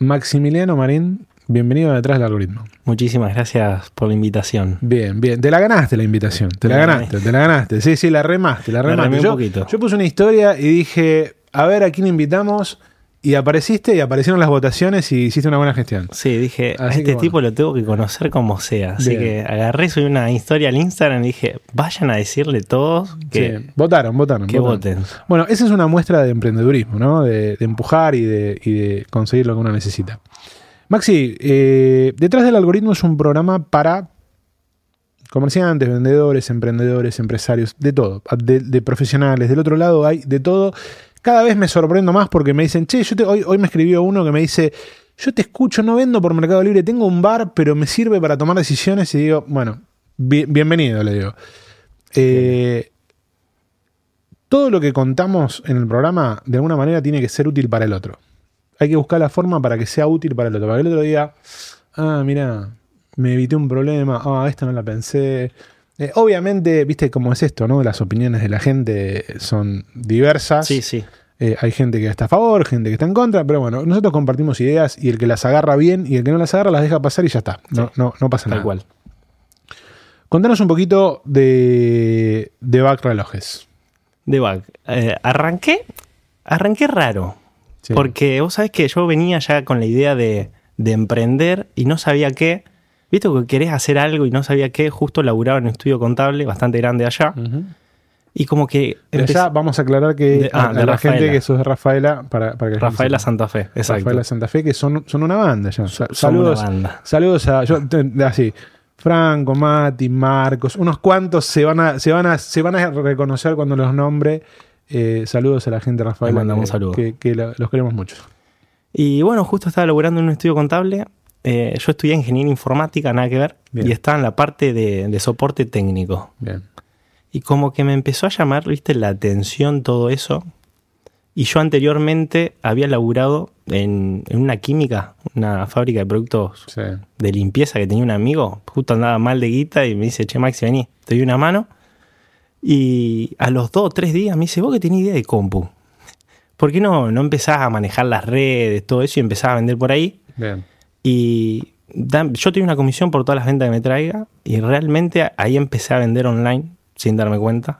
Maximiliano Marín, bienvenido a Detrás del Algoritmo. Muchísimas gracias por la invitación. Bien, bien. Te la ganaste la invitación. Te la ganaste, te la ganaste. Sí, sí, la remaste, la La remaste. un poquito. yo puse una historia y dije, a ver a quién invitamos. Y apareciste y aparecieron las votaciones y hiciste una buena gestión. Sí, dije, a Así este bueno. tipo lo tengo que conocer como sea. Así Bien. que agarré, subí una historia al Instagram y dije, vayan a decirle todos que, Sí, Votaron, votaron. que votaron. voten. Bueno, esa es una muestra de emprendedurismo, ¿no? De, de empujar y de, y de conseguir lo que uno necesita. Maxi, eh, detrás del algoritmo es un programa para comerciantes, vendedores, emprendedores, empresarios, de todo, de, de profesionales. Del otro lado hay de todo. Cada vez me sorprendo más porque me dicen, che, yo hoy, hoy me escribió uno que me dice, yo te escucho, no vendo por Mercado Libre, tengo un bar, pero me sirve para tomar decisiones y digo, bueno, bi- bienvenido, le digo. Eh, todo lo que contamos en el programa de alguna manera tiene que ser útil para el otro. Hay que buscar la forma para que sea útil para el otro. Para que el otro diga, ah, mira, me evité un problema, ah, esta no la pensé. Eh, obviamente, viste cómo es esto, ¿no? Las opiniones de la gente son diversas. Sí, sí. Eh, hay gente que está a favor, gente que está en contra, pero bueno, nosotros compartimos ideas y el que las agarra bien y el que no las agarra las deja pasar y ya está. No, Sí. no, no pasa Tal nada. cual. Contanos un poquito de, de back relojes. De back. Eh, arranqué, arranqué raro. Sí. Porque vos sabés que yo venía ya con la idea de, de emprender y no sabía qué. Viste que querés hacer algo y no sabía qué. Justo laburaba en un estudio contable bastante grande allá. Y como que allá vamos a aclarar que De- ah, a de la gente que sos de Rafaela, para, para que Rafaela. Santa Fe. Exacto. Rafaela Santa Fe, que son, son una banda ya. Saludos, una banda. saludos a yo, así, Franco, Mati, Marcos, unos cuantos se van a, se van a, se van a reconocer cuando los nombre. Eh, saludos a la gente Rafaela. Les mandamos que, un saludo. Que, los queremos mucho. Y bueno, justo estaba laburando en un estudio contable. Eh, yo estudié ingeniería informática, nada que ver. Bien. Y estaba en la parte de, de soporte técnico. Bien. Y como que me empezó a llamar, viste, la atención todo eso. Y yo anteriormente había laburado en, en una química, una fábrica de productos Sí. de limpieza que tenía un amigo. Justo andaba mal de guita y me dice, che, Maxi, vení, te doy una mano. Y a los dos o tres días me dice, vos que tenés idea de compu. ¿Por qué no, no empezás a manejar las redes, todo eso y empezás a vender por ahí? Bien. Y yo tenía una comisión por todas las ventas que me traiga y realmente ahí empecé a vender online sin darme cuenta,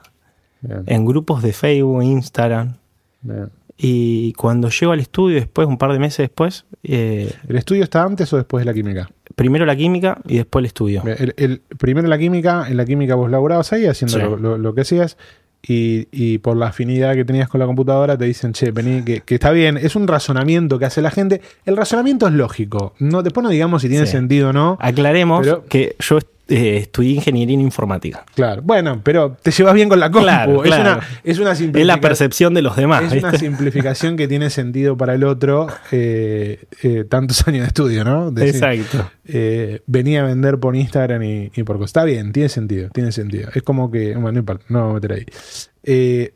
Bien. en grupos de Facebook, Instagram. bien. Y cuando llego al estudio, después, un par de meses después, eh, ¿El estudio está antes o después de la química? primero la química y después el estudio. Bien, El, el- primero la química, en la química vos laburabas ahí haciendo Sí. lo, lo- lo que hacías y, y por la afinidad que tenías con la computadora te dicen, che, vení, que, que está bien, es un razonamiento que hace la gente. El razonamiento es lógico, no, después no digamos si tiene Sí. sentido o no. Aclaremos Pero- que yo eh, estudié ingeniería en informática. Claro, bueno, pero te llevas bien con la compu. Claro, es, claro. una, es una Es simplificación. la percepción de los demás. Es una simplificación que tiene sentido para el otro, eh, eh, tantos años de estudio, ¿no? Decir, Exacto. eh, venía a vender por Instagram y, y por. Está bien, tiene sentido, tiene sentido. Es como que, bueno, no no vamos a meter ahí.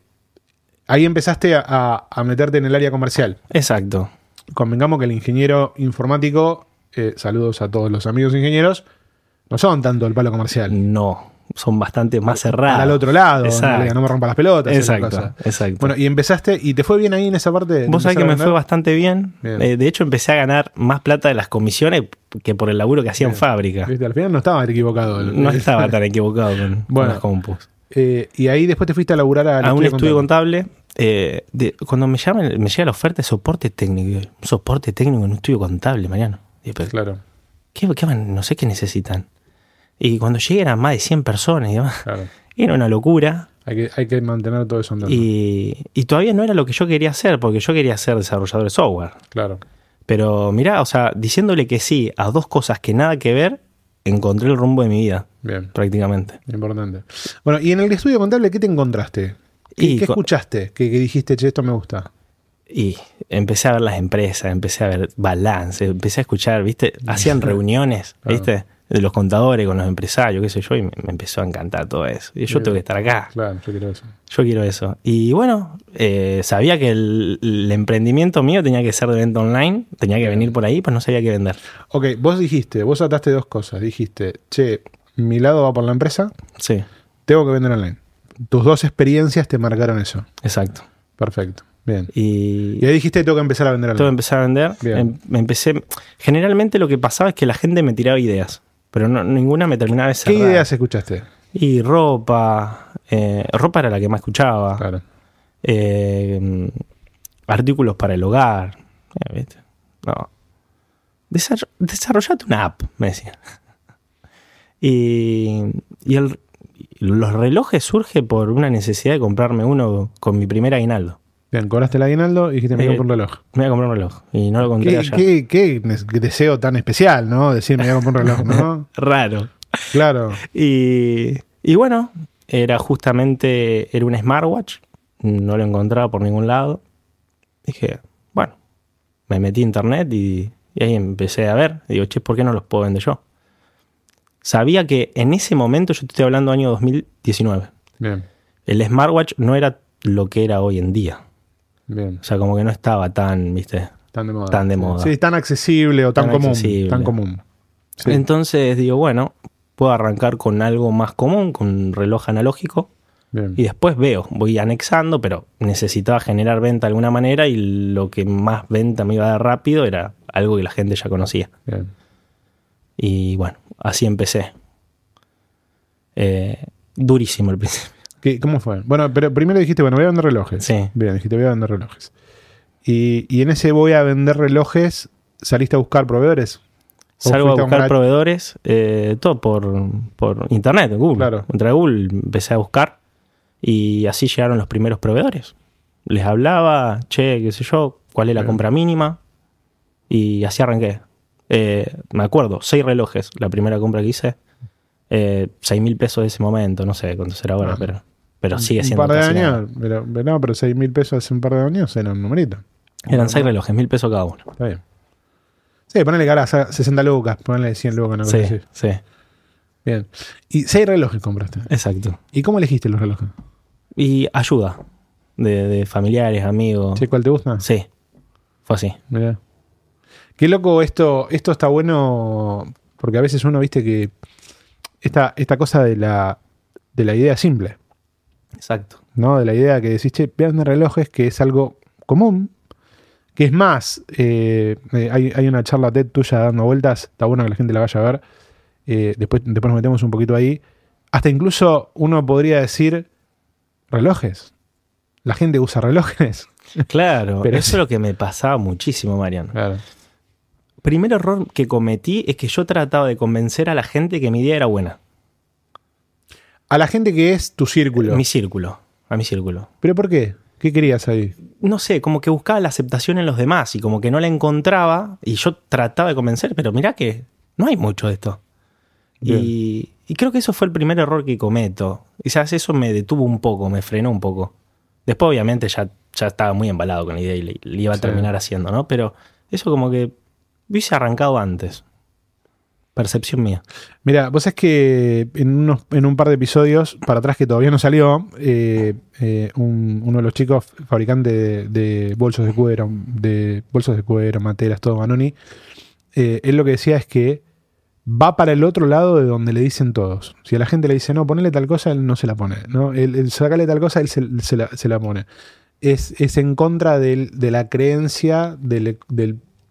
Ahí empezaste a, a- a meterte en el área comercial. Exacto. Convengamos que el ingeniero informático, saludos a todos los amigos ingenieros, no son tanto el palo comercial. No, son bastante más cerrados. Al otro lado, Exacto. no, no me rompa las pelotas. Exacto, exacto. Bueno, y empezaste, y te fue bien ahí en esa parte. Vos sabés que a me fue bastante bien. Bien. Eh, de hecho, empecé a ganar más plata de las comisiones que por el laburo que hacía en fábrica. Viste, Al final no estaba equivocado. No estaba tan equivocado con, Bueno. las compus. Eh, y ahí después te fuiste a laburar al A un estudio contable. contable. eh, de- cuando me llaman, me llega la oferta de soporte técnico. Un soporte técnico en un estudio contable, Mariano. Pero, Claro, ¿qué, qué no sé qué necesitan. Y cuando llegué eran más de 100 personas. Y demás. claro. Era una locura. Hay que, hay que mantener todo eso andando. Y, y todavía no era lo que yo quería hacer, porque yo quería ser desarrollador de software. Claro. Pero mirá, o sea, diciéndole que sí a dos cosas que nada que ver, encontré el rumbo de mi vida, Bien, prácticamente. importante. Bueno, y en el estudio contable, ¿qué te encontraste? ¿Qué, Y qué escuchaste? Que dijiste, che, esto me gusta. Y empecé a ver las empresas, empecé a ver balance, empecé a escuchar, ¿viste? Hacían reuniones, Claro. ¿viste? De los contadores con los empresarios, qué sé yo, y me, me empezó a encantar todo eso. Y yo tengo que estar acá. Claro, yo quiero eso. Yo quiero eso. Y bueno, eh, sabía que el, el emprendimiento mío tenía que ser de venta online, tenía que venir por ahí, pues no sabía qué vender. Ok, vos dijiste, vos ataste dos cosas. Dijiste, che, mi lado va por la empresa, Sí, tengo que vender online. Tus dos experiencias te marcaron eso. exacto. Perfecto. Bien. Y, Y ahí dijiste, tengo que empezar a vender todo online. empecé a vender. Bien. Em- empecé. Generalmente lo que pasaba es que la gente me tiraba ideas, pero no- ninguna me terminaba de ¿Qué cerrar. ideas escuchaste? Y ropa. eh, ropa era la que más escuchaba. Claro. Eh, artículos para el hogar. eh, ¿viste? No. Desarro- desarrollate una app, me decía. Y, y el- los relojes surge por una necesidad de comprarme uno con mi primer aguinaldo. Bien, cobraste el aguinaldo y dijiste, me Eh, compro un reloj. Me voy a comprar un reloj. Y no lo conté ¿Qué, allá. qué- qué deseo tan especial, ¿no? Decir, me voy a comprar un reloj, ¿no? Raro. Claro. Y, y bueno, era justamente, era un smartwatch, no lo encontraba por ningún lado. Dije, bueno, me metí a internet y, y ahí empecé a ver. Digo, che, ¿por qué no los puedo vender yo? Sabía que en ese momento, yo te estoy hablando año 2019, Bien, el smartwatch no era lo que era hoy en día. Bien. O sea, como que no estaba tan, viste. Tan de moda. Tan de moda. Sí, tan accesible o tan, Tan común. accesible. Tan común. Sí. Entonces digo, bueno, puedo arrancar con algo más común, con un reloj analógico. Bien. Y después veo, voy anexando, pero necesitaba generar venta de alguna manera y lo que más venta me iba a dar rápido era algo que la gente ya conocía. Bien. Y bueno, así empecé. Eh, durísimo el principio. ¿Qué- ¿Cómo fue? Bueno, pero primero dijiste, bueno, voy a vender relojes. Sí. Bien, dijiste, voy a vender relojes. Y, y en ese voy a vender relojes, ¿saliste a buscar proveedores? ¿O Salgo a buscar proveedores, eh, todo por, por internet, Google. Claro. Entré a Google, empecé a buscar y así llegaron los primeros proveedores. Les hablaba, che, qué sé yo, cuál es la Bien. compra mínima y así arranqué. Eh, me acuerdo, seis relojes, la primera compra que hice, eh, seis mil pesos de ese momento, no sé cuánto será ahora, Ah. pero, pero sigue siendo Un par de años, pero, pero no, pero 6 mil pesos hace un par de años era un numerito. Eran seis relojes, mil pesos cada uno. Está bien. Sí, ponele cara, 60 lucas, ponele 100 lucas, cosa Sí, sí, Bien. Y 6 relojes compraste. exacto. ¿Y cómo elegiste los relojes? Y ayuda de, de familiares, amigos. Che, ¿Cuál te gusta? Sí, fue así. Mirá. Qué loco esto, esto está bueno, porque a veces uno, viste que esta, esta cosa de la, de la idea simple, Exacto. ¿no? De la idea que decís, che, vean de relojes, que es algo común, que es más, eh, eh, hay, hay una charla TED tuya dando vueltas, está bueno que la gente la vaya a ver, eh, después, después nos metemos un poquito ahí, hasta incluso uno podría decir, relojes, la gente usa relojes. Claro, Pero eso es lo que me pasaba muchísimo, Mariano. Claro. Primer error que cometí es que yo trataba de convencer a la gente que mi idea era buena. A la gente que es tu círculo. Mi círculo, a mi círculo. ¿Pero por qué? ¿Qué querías ahí? No sé, como que buscaba la aceptación en los demás y como que no la encontraba y yo trataba de convencer, pero mirá que no hay mucho de esto. Y, y creo que eso fue el primer error que cometo. Quizás eso me detuvo un poco, me frenó un poco. Después obviamente ya, ya estaba muy embalado con la idea y le, le iba a Sí. terminar haciendo, ¿no? Pero eso como que hubiese arrancado antes. Percepción mía. Mira, vos sabés que en, unos, en un par de episodios, para atrás que todavía no salió, eh, eh, un- uno de los chicos fabricantes de, bolsos de cuero, de bolsos de cuero, materas, todo Manoni, eh, él lo que decía es que va para el otro lado de donde le dicen todos. Si a la gente le dice, no, ponele tal cosa, él no se la pone. ¿no? Él, él sacale tal cosa, él se, la, se la pone. Es, es en contra del- de la creencia, de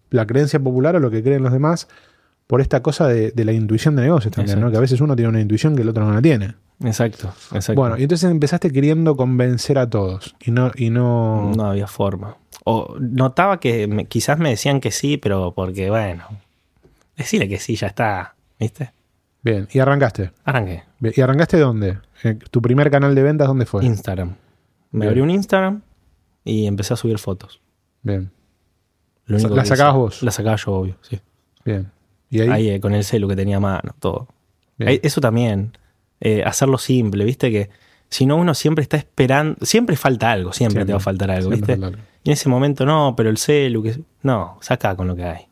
la creencia popular o lo que creen los demás, por esta cosa de, de la intuición de negocios también, ¿no? Que a veces uno tiene una intuición que el otro no la tiene. Exacto, exacto. Bueno, y entonces empezaste queriendo convencer a todos. Y no, y no. No había forma. O notaba que me- quizás me decían que sí, pero porque, bueno, decirle que sí, ya está, ¿viste? Bien. Y arrancaste. Arranqué. Bien, ¿Y arrancaste dónde? Eh, ¿Tu primer canal de ventas dónde fue? Instagram. Me Bien. abrí un Instagram y empecé a subir fotos. Bien. ¿Las sacabas vos? Las sacaba yo, obvio, sí. Bien. Y ahí. Ahí, eh, con el celu que tenía a mano, todo. Ahí- eso también, eh, hacerlo simple, ¿viste? Que Si no, uno siempre está esperando, siempre falta algo, siempre, Siempre, te va a faltar algo, ¿viste? algo. Y en ese momento no, pero el celu, que no, saca con lo que hay.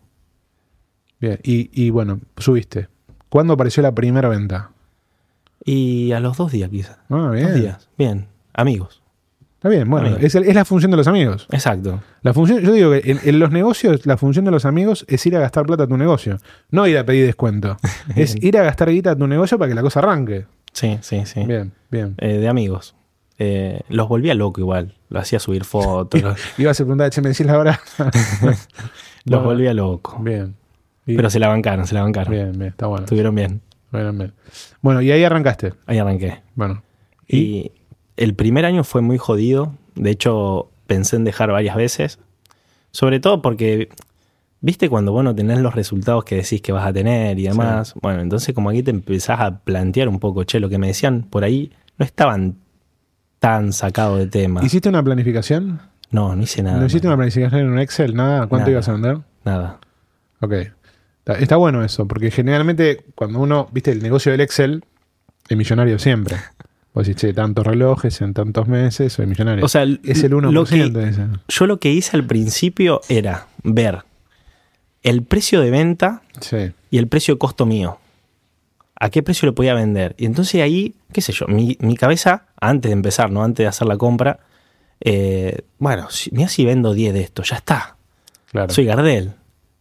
Bien. Y, y bueno, subiste. ¿Cuándo apareció la primera venta? Y a los dos días quizás. Ah, Dos bien. días, bien, amigos. Está bien, bueno, es, el- es la función de los amigos. Exacto. La función, yo digo que en, en los negocios, la función de los amigos es ir a gastar plata a tu negocio. No ir a pedir descuento. es ir a gastar guita a tu negocio para que la cosa arranque. Sí, sí, sí. Bien, bien. Eh, de amigos. Eh, los volvía loco igual. Lo hacía subir fotos. los, Ibas a preguntar, che, me decís la hora. los Bueno, volvía loco. Bien. Y- Pero se la bancaron, se la bancaron. bien, bien, está bueno. Estuvieron bien. Bien, bien. Bueno, y ahí arrancaste. Ahí arranqué. Bueno. Y el primer año fue muy jodido. De hecho, pensé en dejar varias veces. Sobre todo porque, viste, cuando vos no tenés los resultados que decís que vas a tener y demás. Bueno, entonces como aquí te empezás a plantear un poco, che, lo que me decían por ahí no estaban tan sacados de tema. ¿Hiciste una planificación? No, no hice nada. ¿No hiciste una planificación en un Excel? ¿Nada? ¿Cuánto Nada. ibas a vender? Nada. Ok. Está, está bueno eso, porque generalmente cuando uno, viste, el negocio del Excel es millonario siempre. Vos decís, che, tantos relojes en tantos meses, soy millonario. O sea, es el 1% lo que- de eso. Yo lo que hice al principio era ver el precio de venta Sí. y el precio de costo mío. ¿A qué precio lo podía vender? Y entonces ahí, qué sé yo, mi, mi cabeza, antes de empezar, ¿no? Antes de hacer la compra, eh, bueno, si, mira si vendo 10 de esto, ya está. Claro. Soy Gardel,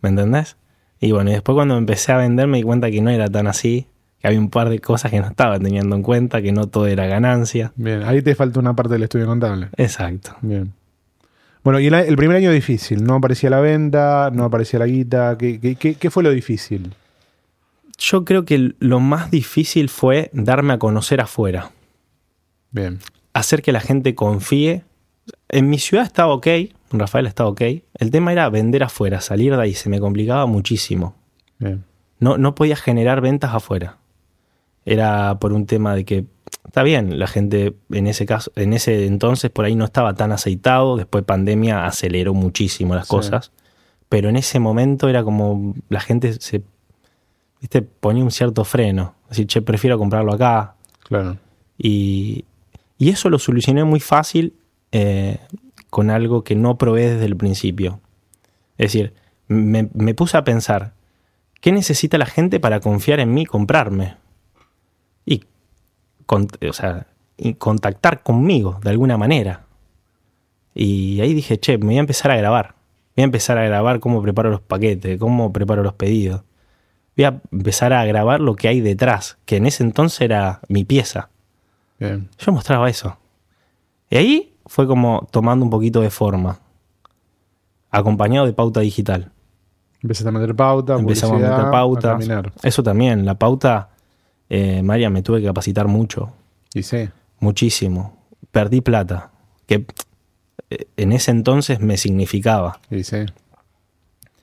¿me entendés? Y bueno, y después cuando empecé a vender me di cuenta que no era tan así, que había un par de cosas que no estaba teniendo en cuenta, que no todo era ganancia. Bien, ahí te falta una parte del estudio contable. Exacto. Bien. Bueno, y el, el primer año difícil, no aparecía la venta, no aparecía la guita. ¿Qué, qué- qué- qué fue lo difícil? Yo creo que lo más difícil fue darme a conocer afuera. Bien, hacer que la gente confíe. En mi ciudad estaba ok, Rafael estaba ok. El tema era vender afuera, salir de ahí, se me complicaba muchísimo. bien. No, no podía generar ventas afuera. Era por un tema de que, está bien, la gente en ese caso, en ese entonces por ahí no estaba tan aceitado, después pandemia aceleró muchísimo las Sí. cosas, pero en ese momento era como la gente se, viste, ponía un cierto freno, así, che, prefiero comprarlo acá, Claro. y, y eso lo solucioné muy fácil eh, con algo que no probé desde el principio. Es decir, me, me puse a pensar, ¿qué necesita la gente para confiar en mí comprarme? Con- o sea, contactar conmigo de alguna manera. Y ahí dije, che, me voy a empezar a grabar. Voy a empezar a grabar cómo preparo los paquetes, cómo preparo los pedidos. Voy a empezar a grabar lo que hay detrás, que en ese entonces era mi pieza. Bien. Yo mostraba eso. Y ahí fue como tomando un poquito de forma. Acompañado de pauta digital. Empezaste a meter pauta, Empezamos a meter pauta. a. Eso también, la pauta, eh, María, me tuve que capacitar mucho. Y sí, Muchísimo. Perdí plata. Que eh, en ese entonces me significaba. y sí.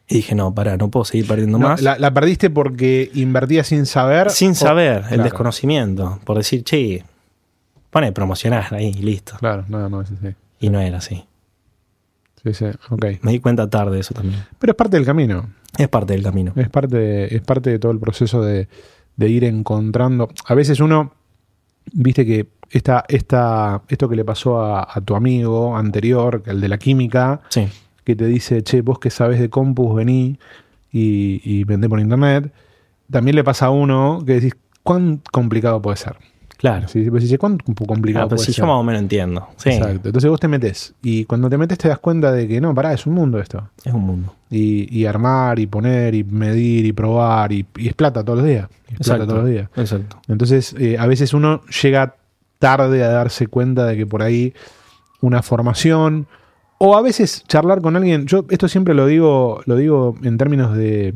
Y dije, no, pará, no puedo seguir perdiendo No, más. la, la perdiste porque invertías sin saber. Sin o- saber, el desconocimiento. Por decir, che, pone promocionar ahí, listo. Claro, nada más, sí, sí. Y no era así. Sí, sí, ok. Me di cuenta tarde de eso también. Pero es parte del camino. Es parte del camino. Es parte, es parte de todo el proceso de, de ir encontrando. A veces uno, viste que esta, esta, esto que le pasó a, a tu amigo anterior, el de la química, Sí. que te dice, che, vos que sabes de compus, vení y, y vendé por internet. También le pasa a uno que decís, ¿cuán complicado puede ser? Claro. Si vos decís, ¿cuán complicado Ah, puede si ser? yo más o menos entiendo. Sí, Exacto. Entonces vos te metes y cuando te metes te das cuenta de que no, pará, es un mundo esto. es un mundo. Y, y armar y poner y medir y probar y, y es plata todos los días. Plata Exacto. todos los días. Exacto. Entonces eh, a veces uno llega tarde a darse cuenta de que por ahí una formación o a veces charlar con alguien. Yo esto siempre lo digo, lo digo en términos de,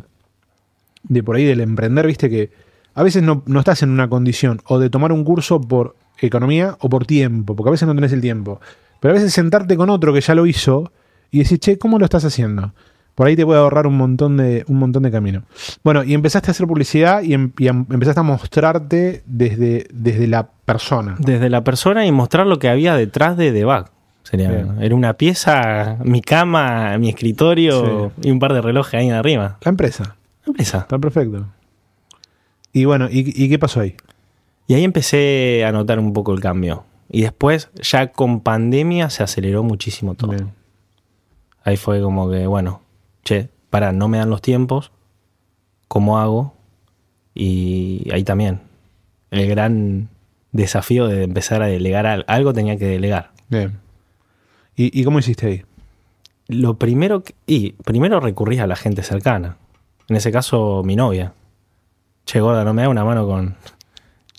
de por ahí del emprender, viste que a veces no, no estás en una condición o de tomar un curso por economía o por tiempo, porque a veces no tenés el tiempo. Pero a veces sentarte con otro que ya lo hizo y decir, che, ¿cómo lo estás haciendo? Por ahí te puede ahorrar un montón de, un montón de camino. Bueno, y empezaste a hacer publicidad y, em- y em- empezaste a mostrarte desde, desde la persona. Desde la persona y mostrar lo que había detrás de Debug. Sería, Bien. era una pieza, mi cama, mi escritorio y un par de relojes ahí arriba. La empresa. Empresa. Está perfecto. Y bueno, ¿y, y qué pasó ahí? Y ahí empecé a notar un poco el cambio. Y después, ya con pandemia, se aceleró muchísimo todo. Bien. Ahí fue como que, bueno, che, para, no me dan los tiempos, ¿cómo hago? Y ahí también, el gran desafío de empezar a delegar al- algo tenía que delegar. Bien. ¿Y, y cómo hiciste ahí? Lo primero, que- y primero recurrí a la gente cercana. En ese caso, mi novia. Che, gorda, no me da una mano con,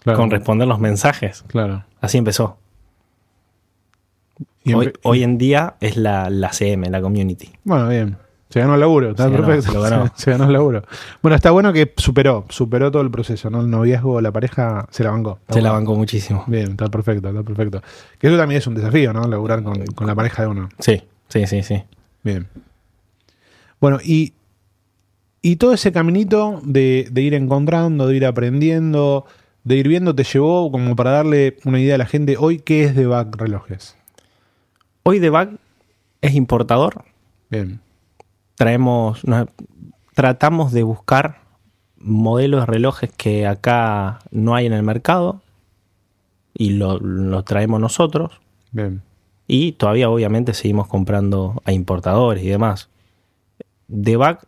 Claro. con responder los mensajes. Claro. Así empezó. Y Hoy, hoy en día es la, la CM, la community. Bueno, bien. Se ganó el laburo, está Se ganó, perfecto. ganó. Se, se ganó el laburo. Bueno, está bueno que superó, superó todo el proceso, ¿no? El noviazgo, la pareja se la bancó. Se la bancó muchísimo. Bien, está perfecto, está perfecto. Que eso también es un desafío, ¿no? Laburar con, con la pareja de uno. Sí, sí, sí, sí. Bien. Bueno, y, y todo ese caminito de, de ir encontrando, de ir aprendiendo, de ir viendo, te llevó como para darle una idea a la gente hoy qué es de back relojes. Hoy de Bag es importador. Bien. Traemos, nos- tratamos de buscar modelos de relojes que acá no hay en el mercado y lo, lo traemos nosotros. Bien. Y todavía obviamente seguimos comprando a importadores y demás. De Bag,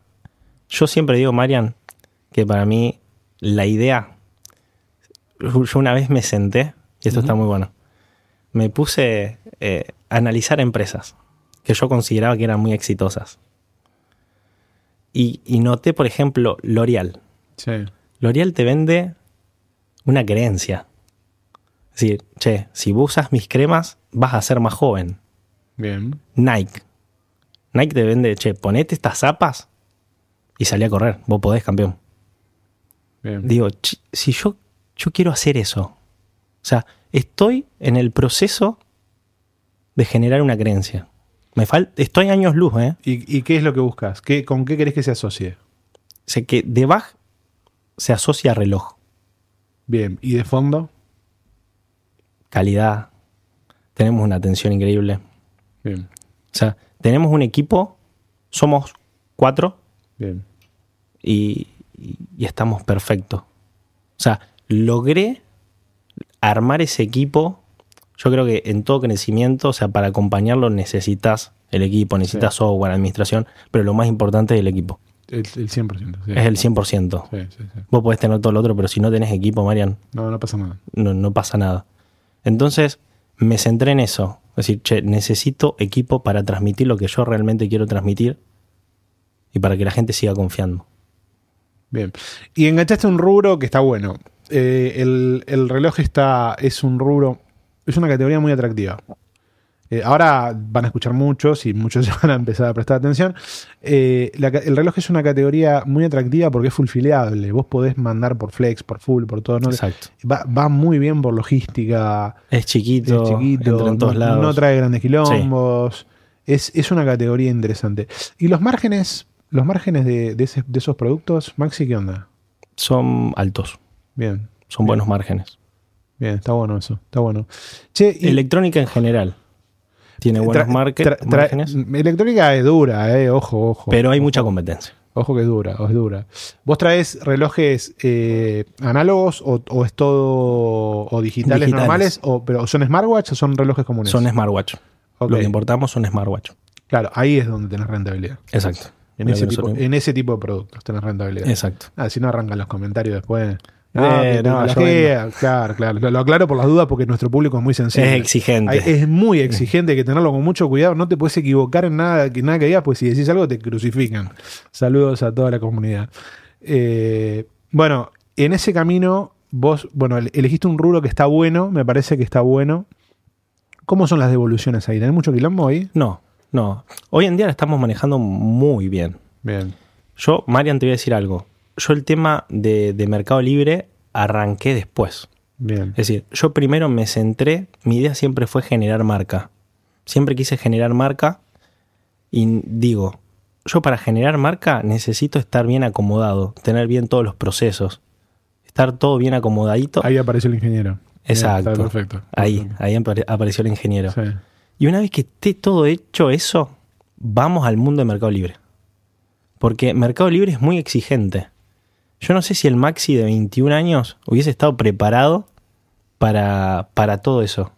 yo siempre digo, Marian, que para mí la idea, yo una vez me senté, y esto está muy bueno, me puse eh, a analizar empresas que yo consideraba que eran muy exitosas. Y, y noté, por ejemplo, L'Oreal. Sí. L'Oreal te vende una creencia. Es decir, che, si vos usas mis cremas, vas a ser más joven. Bien. Nike. Nike te vende, che, ponete estas zapas y salí a correr. Vos podés, campeón. Bien. Digo, si yo, yo quiero hacer eso. O sea, estoy en el proceso de generar una creencia. Me falta, estoy años luz, ¿eh? ¿Y, y qué es lo que buscas? ¿Qué, ¿Con qué querés que se asocie? Sé que de Bach se asocia a reloj, Bien. ¿Y de fondo? calidad. Tenemos una atención increíble. Bien. O sea, tenemos un equipo, somos cuatro Bien. y, estamos perfectos. O sea, logré armar ese equipo. Yo creo que en todo crecimiento, o sea, para acompañarlo necesitas el equipo, necesitas Sí. software, administración, pero lo más importante es el equipo. El, el 100%. Sí. Es el 100%. Sí, sí, sí. Vos podés tener todo lo otro, pero si no tenés equipo, Marian, No, no pasa nada. no, no pasa nada. Entonces, me centré en eso. Es decir, che, necesito equipo para transmitir lo que yo realmente quiero transmitir y para que la gente siga confiando. Bien. Y enganchaste un rubro que está bueno. Eh, el, el reloj está, es un rubro, es una categoría muy atractiva. Eh, ahora van a escuchar muchos y muchos van a empezar a prestar atención. Eh, la el reloj es una categoría muy atractiva porque es full filiable. Vos podés mandar por flex, por full, por todo. ¿no? Exacto. Va, va muy bien por logística. Es chiquito, es chiquito, entra en todos no, lados. no trae grandes quilombos. Es, es una categoría interesante. ¿Y los márgenes, los márgenes de, de ese- de esos productos, Maxi, qué onda? Son altos, Bien, son Bien. buenos márgenes. bien, está bueno eso, está bueno. Che, y Electrónica en general tiene buenos tra- márgenes, Electrónica es dura, eh, ojo, ojo. pero hay mucha competencia. Ojo que es dura, es dura. ¿Vos traes relojes eh, análogos o, o es todo o digitales, Digitales. normales? O, pero ¿Son smartwatch o son relojes comunes? Son smartwatch. Ok. Lo que importamos son smartwatch. Claro, ahí es donde tenés rentabilidad. Exacto. En ese, tipo, en ese tipo de productos tenés rentabilidad. Exacto. Ah, si no arrancan los comentarios después. Eh, que no, yo tecnología, claro, claro. Lo, lo aclaro por las dudas porque nuestro público es muy sensible. Es exigente. Es muy exigente, hay que tenerlo con mucho cuidado. No te puedes equivocar en nada que, nada que digas, pues si decís algo te crucifican. Saludos a toda la comunidad. Eh, bueno, en ese camino, vos, bueno, el- elegiste un rubro que está bueno, me parece que está bueno. ¿Cómo son las devoluciones ahí? ¿Tenés mucho quilombo ahí? No, no. Hoy en día la estamos manejando muy bien. Bien. Yo, Marian, te voy a decir algo. Yo el tema de, de Mercado Libre arranqué después. Bien. Es decir, yo primero me centré, mi idea siempre fue generar marca. Siempre quise generar marca y digo, yo para generar marca necesito estar bien acomodado, tener bien todos los procesos, estar todo bien acomodadito. Ahí apareció el ingeniero. Exacto. está perfecto. Ahí, ahí apare- apareció el ingeniero. Sí. Y una vez que esté todo hecho eso, vamos al mundo de Mercado Libre. Porque Mercado Libre es muy exigente. Yo no sé si el Maxi de 21 años hubiese estado preparado para, para todo eso.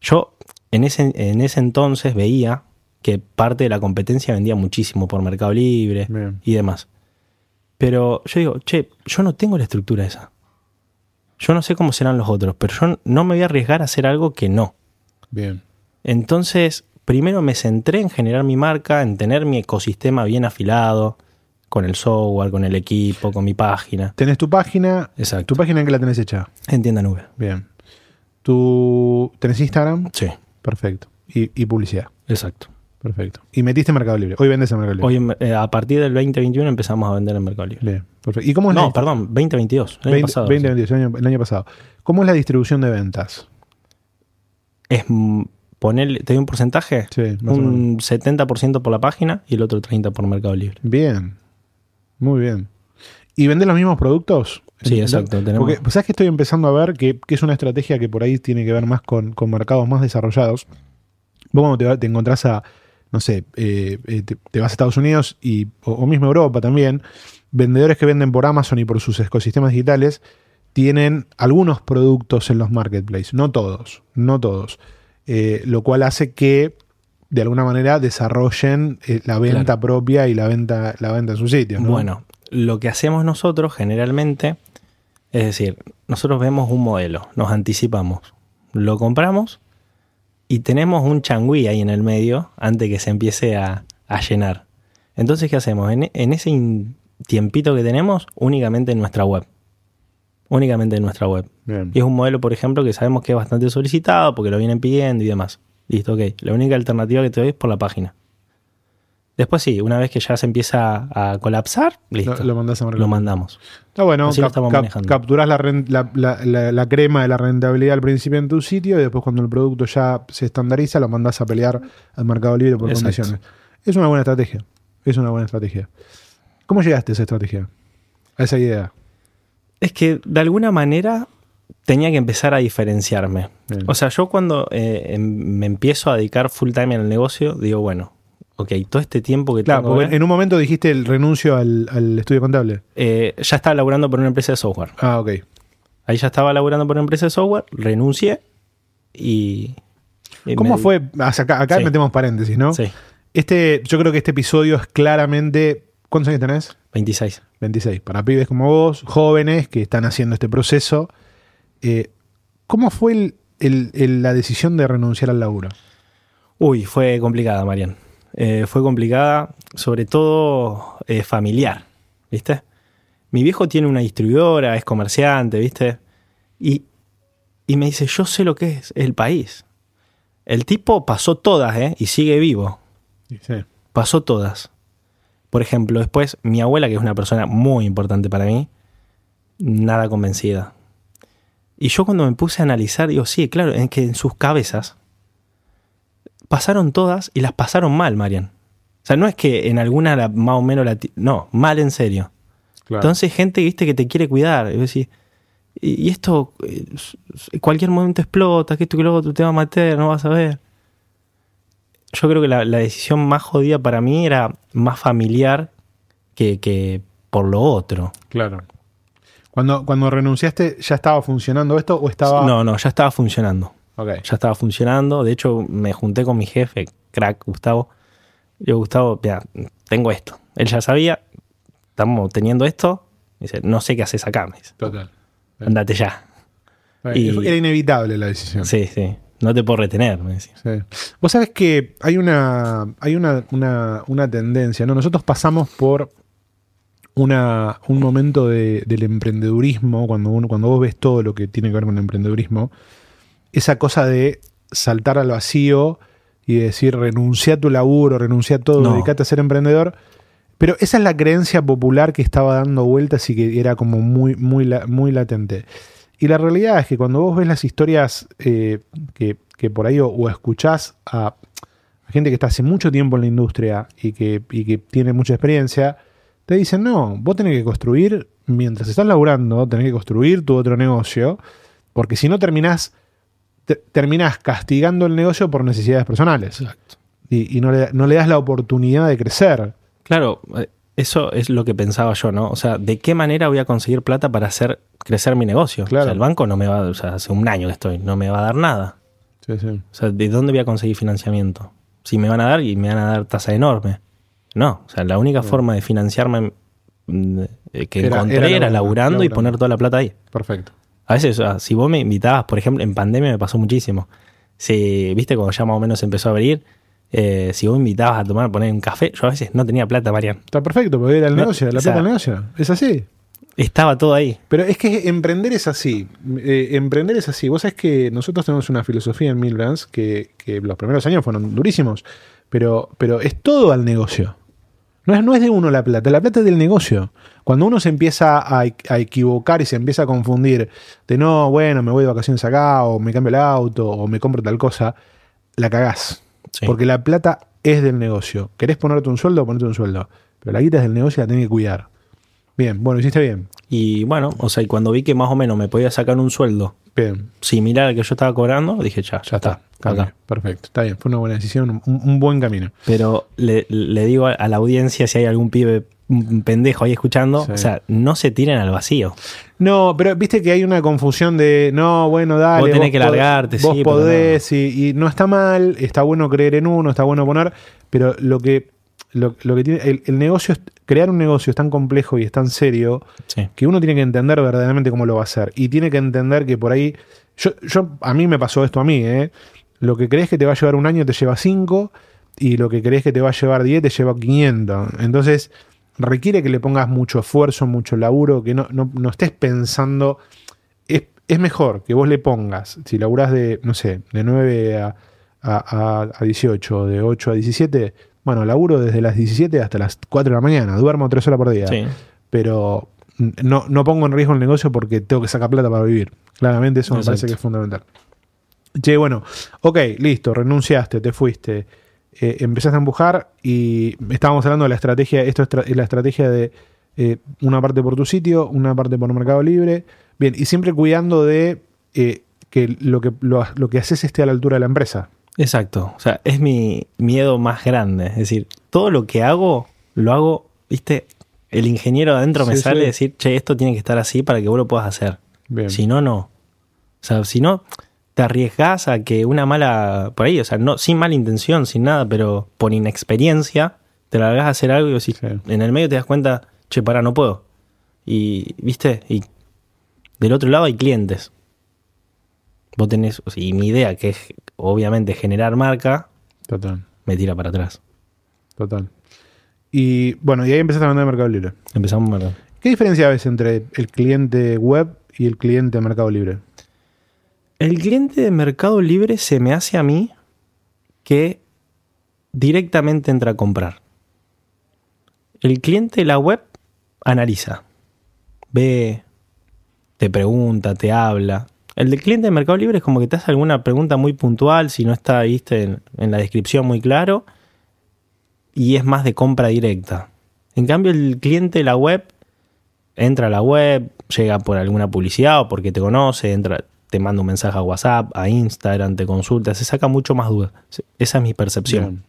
Yo en ese, en ese entonces veía que parte de la competencia vendía muchísimo por Mercado Libre Bien. y demás. Pero yo digo, che, yo no tengo la estructura esa. Yo no sé cómo serán los otros, pero yo no me voy a arriesgar a hacer algo que no. Bien. Entonces, primero me centré en generar mi marca, en tener mi ecosistema bien afilado, con el software, con el equipo, con mi página. Tenés tu página. Exacto. ¿Tu página en qué la tenés hecha? En tienda nube. Bien. ¿Tu, ¿Tenés Instagram? Sí, Perfecto. Y, y publicidad. exacto. Perfecto. Y metiste Mercado Libre. Hoy vendes en Mercado Libre. Hoy, en- eh, a partir del 2021 empezamos a vender en Mercado Libre. Bien. Perfecto. ¿Y cómo es la No, perdón, 2022. El año 20, pasado. 2022, el año, el año pasado. ¿Cómo es la distribución de ventas? Es ponerle, te doy un porcentaje, Sí, un 70% por la página y el otro 30% por Mercado Libre. Bien. Muy bien. ¿Y vendes los mismos productos? Sí, exacto, tenemos- Porque, pues, ¿sabes que estoy empezando a ver que, que es una estrategia que por ahí tiene que ver más con, con mercados más desarrollados? Vos cuando te, te encontrás a, no sé, eh, eh, te, te vas a Estados Unidos y, o, o mismo Europa también, vendedores que venden por Amazon y por sus ecosistemas digitales tienen algunos productos en los marketplaces, no todos, no todos, Eh, lo cual hace que de alguna manera desarrollen eh, la venta Claro. propia y la venta, la venta en su sitio. ¿no? Bueno, lo que hacemos nosotros generalmente, es decir, nosotros vemos un modelo, nos anticipamos, lo compramos y tenemos un changüí ahí en el medio antes que se empiece a, a llenar. Entonces, ¿qué hacemos? En, en ese tiempito que tenemos, únicamente en nuestra web. Únicamente en nuestra web. Bien. Y es un modelo, por ejemplo, que sabemos que es bastante solicitado porque lo vienen pidiendo y demás. Listo, ok. La única alternativa que te doy es por la página. Después sí, una vez que ya se empieza a colapsar, listo. Lo, lo a Lo mandamos. Está bueno, Así lo cap- estamos cap- manejando. capturás la, ren- la- la- la- la crema de la rentabilidad al principio en tu sitio y después cuando el producto ya se estandariza lo mandás a pelear al Mercado Libre por Exacto. condiciones. Es una buena estrategia. Es una buena estrategia. ¿Cómo llegaste a esa estrategia? A esa idea. Es que de alguna manera tenía que empezar a diferenciarme. Bien. O sea, yo cuando eh, em- me empiezo a dedicar full time en el negocio, digo, bueno, ok, todo este tiempo que Claro, tengo porque ahora, en un momento dijiste el renuncio al, al estudio contable. eh, ya estaba laburando por una empresa de software. Ah, ok. Ahí ya estaba laburando por una empresa de software, renuncié y... y ¿Cómo me- fue? Acá, acá Sí. metemos paréntesis, ¿no? Sí, Este, yo creo que este episodio es claramente. ¿Cuántos años tenés? 26. 26. Para pibes como vos, jóvenes que están haciendo este proceso. Eh, ¿Cómo fue el- el- el- la decisión de renunciar al laburo? Uy, fue complicada, Marian. Eh, fue complicada, sobre todo eh, familiar, ¿viste? Mi viejo tiene una distribuidora, es comerciante, ¿viste? Y, y me dice, yo sé lo que es el país. El tipo pasó todas, ¿eh? Y sigue vivo. Sí. Pasó todas. Por ejemplo, después mi abuela, que es una persona muy importante para mí, nada convencida. Y yo cuando me puse a analizar, digo, sí, claro, es que en sus cabezas pasaron todas y las pasaron mal, Marian. O sea, no es que en alguna la- más o menos la... No, mal en serio. Claro. Entonces, gente, viste, que te quiere cuidar. Y, decís, y, y esto, eh, cualquier momento explota, que esto que luego tú te va a matar, no vas a ver. Yo creo que la, la decisión más jodida para mí era más familiar que, que por lo otro. claro. Cuando, cuando renunciaste, ¿ya estaba funcionando esto o estaba.? No, no, ya estaba funcionando. Ok. Ya estaba funcionando. De hecho, me junté con mi jefe, crack, Gustavo. Yo, Gustavo, mira, tengo esto. Él ya sabía, estamos teniendo esto. Dice, no sé qué haces acá. Me dice, Total. andate ya. Y- Era inevitable la decisión. Sí, sí. No te puedo retener, me decía. Sí. Vos sabés que hay una, hay una, una- una tendencia, ¿no? Nosotros pasamos por una, un momento de- del emprendedurismo, cuando, uno, cuando vos ves todo lo que tiene que ver con el emprendedurismo, esa cosa de saltar al vacío y decir renuncia a tu laburo, renuncia a todo, No. dedicate a ser emprendedor. Pero esa es la creencia popular que estaba dando vueltas y que era como muy, muy, muy latente. Y la realidad es que cuando vos ves las historias eh, que, que por ahí o, o escuchás a, a gente que está hace mucho tiempo en la industria y que, y que tiene mucha experiencia, te dicen, no, vos tenés que construir, mientras estás laburando, tenés que construir tu otro negocio, porque si no terminás, te- terminás castigando el negocio por necesidades personales. Y, y no, le, no le das la oportunidad de crecer. Claro, eh, eso es lo que pensaba yo, ¿no? O sea, ¿de qué manera voy a conseguir plata para hacer crecer mi negocio? Claro. O sea, el banco no me va, o sea, hace un año que estoy, no me va a dar nada. Sí, sí. O sea, ¿de dónde voy a conseguir financiamiento? Si me van a dar y me van a dar tasa enorme. No, o sea, la única forma de financiarme mm, que Era- encontré era era, laburando, laburando y poner toda la plata ahí. Perfecto. A veces, o sea, si vos me invitabas, por ejemplo, en pandemia me pasó muchísimo. Si, viste, cuando ya más o menos empezó a abrir, eh, si vos me invitabas a tomar, poner un café, yo a veces no tenía plata, Marian. Está perfecto, porque era el No, negocio, la o sea- plata del negocio. Es así. Estaba todo ahí. Pero es que emprender es así. Eh, emprender es así. Vos sabés que nosotros tenemos una filosofía en Milbrands que, que los primeros años fueron durísimos, pero, pero es todo al negocio. No es, no es de uno la plata, la plata es del negocio. Cuando uno se empieza a, a equivocar y se empieza a confundir de no, bueno, me voy de vacaciones acá, o me cambio el auto, o me compro tal cosa, la cagás. Sí. Porque la plata es del negocio. ¿Querés ponerte un sueldo? Ponete un sueldo. Pero la guita es del negocio y la tenés que cuidar. Bien, bueno, hiciste bien. Y bueno, o sea, y cuando vi que más o menos me podía sacar un sueldo Bien, similar al que yo estaba cobrando, dije, ya, ya está. Cambio. acá. Perfecto. Está bien, fue una buena decisión, un, un buen camino. Pero le, le digo a la audiencia si hay algún pibe, un pendejo ahí escuchando, Sí. o sea, no se tiren al vacío. No, pero viste que hay una confusión de no, bueno, dale. Vos tenés que largarte, Vos sí, podés y, y no está mal, está bueno creer en uno, está bueno poner, pero lo que, lo, lo que tiene, el, el negocio, es- crear un negocio es tan complejo y es tan serio Sí. que uno tiene que entender verdaderamente cómo lo va a hacer. Y tiene que entender que por ahí. Yo, yo, a mí me pasó esto a mí, ¿eh? Lo que crees que te va a llevar un año te lleva cinco. Y lo que crees que te va a llevar 10 te lleva 500. Entonces, requiere que le pongas mucho esfuerzo, mucho laburo, que no, no, no estés pensando. Es, es mejor que vos le pongas, si laburás de, no sé, de 9 a, a, a- a 18, de 8 a 17, bueno, laburo desde las 17 hasta las 4 de la mañana, duermo 3 horas por día Sí. pero no, no pongo en riesgo el negocio porque tengo que sacar plata para vivir. Claramente eso me parece que es fundamental. Che, bueno, ok, listo, renunciaste, te fuiste, eh, empezaste a empujar y estábamos hablando de la estrategia, esto es, la estrategia de eh, una parte por tu sitio, una parte por Mercado Libre, bien, y siempre cuidando de eh, que, lo que lo, lo que haces esté a la altura de la empresa. Exacto. O sea, es mi miedo más grande. Es decir, todo lo que hago, lo hago, viste, el ingeniero adentro me sale sí. a decir, che, esto tiene que estar así para que vos lo puedas hacer. Bien. Si no, no. O sea, si no, te arriesgás a que una mala, por ahí, o sea, no, sin mala intención, sin nada, pero por inexperiencia, te largás a hacer algo y decís, en el medio te das cuenta, che, pará, no puedo. Y, viste, y del otro lado hay clientes. Vos tenés, o sea, y mi idea, que es obviamente generar marca, Total, me tira para atrás. total. Y bueno, y ahí empezaste a vender Mercado Libre. Empezamos a ver. ¿Qué diferencia ves entre el cliente web y el cliente de Mercado Libre? El cliente de Mercado Libre se me hace a mí que directamente entra a comprar. El cliente de la web analiza, ve, te pregunta, te habla. El del cliente de Mercado Libre es como que te hace alguna pregunta muy puntual, si no está ¿viste? En, en la descripción muy claro, y es más de compra directa. En cambio, el cliente de la web entra a la web, llega por alguna publicidad o porque te conoce, entra, te manda un mensaje a WhatsApp, a Instagram, te consulta, se saca mucho más dudas. Esa es mi percepción. Bien.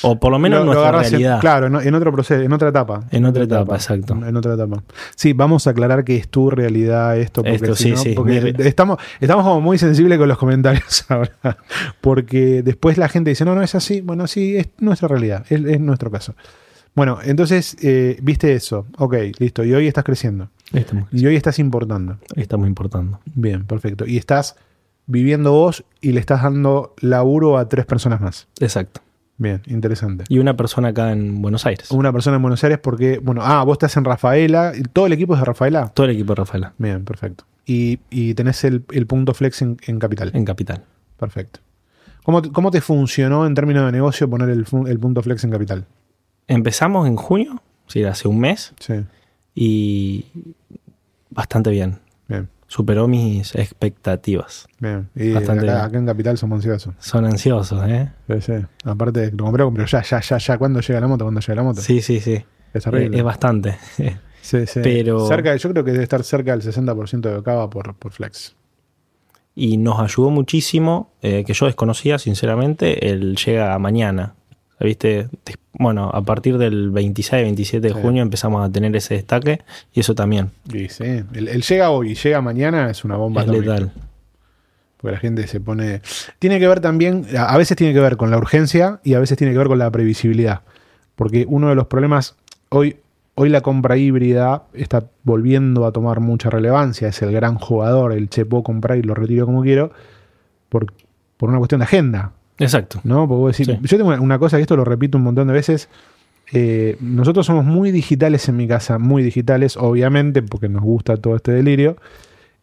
O por lo menos Lo- en lo nuestra en- realidad. claro, en, en otro proceso, en otra etapa. En otra etapa, exacto. En otra etapa. Sí, vamos a aclarar que es tu realidad esto. Porque, Esto, si sí, no- sí. porque estamos, estamos como muy sensibles con los comentarios ahora. Porque después la gente dice, no, no es así. Bueno, sí, es nuestra realidad, es, es nuestro caso. Bueno, entonces, eh, viste eso. Ok, listo. Y hoy estás creciendo. Estamos, Y hoy estás importando. estamos importando. Bien, perfecto. Y estás viviendo vos y le estás dando laburo a tres personas más. Exacto. Bien, interesante. Y una persona acá en Buenos Aires. Una persona en Buenos Aires porque, bueno, ah, vos estás en Rafaela. ¿y ¿Todo el equipo es de Rafaela? Todo el equipo de Rafaela, Bien, perfecto. Y, y tenés el, el punto flex en, en capital. en Capital. Perfecto. ¿Cómo, te- ¿Cómo te funcionó en términos de negocio poner el, el punto flex en capital? Empezamos en junio, sí, hace un mes, Sí, y bastante bien. bien, Superó mis expectativas. bien. Y Bastante acá, bien. acá en capital somos ansiosos. Son ansiosos, ¿eh? Sí, sí. Aparte, lo compré, pero ya, ya, ya, ya. ¿Cuándo llega la moto? ¿Cuándo llega la moto? Sí, sí, sí. Es Eh, terrible. es bastante. Sí, sí. pero- Cerca, yo creo que debe estar cerca del 60% de Ocava por, por flex. y nos ayudó muchísimo, eh, que yo desconocía sinceramente, el llega mañana. ¿Viste? Bueno, a partir del 26, 27 de Sí. junio empezamos a tener ese destaque y eso también Y sí, el, el llega hoy y llega mañana es una bomba es letal. Porque la gente se pone. Tiene que ver también, a a veces tiene que ver con la urgencia y a veces tiene que ver con la previsibilidad. Porque uno de los problemas, hoy, hoy la compra híbrida está volviendo a tomar mucha relevancia. Es el gran jugador, el che, puedo comprar y lo retiro como quiero, por, por una cuestión de agenda. Exacto. ¿no? Porque vos decís- Sí. yo tengo una, cosa, y esto lo repito un montón de veces. eh, nosotros somos muy digitales en mi casa, muy digitales, obviamente, porque nos gusta todo este delirio.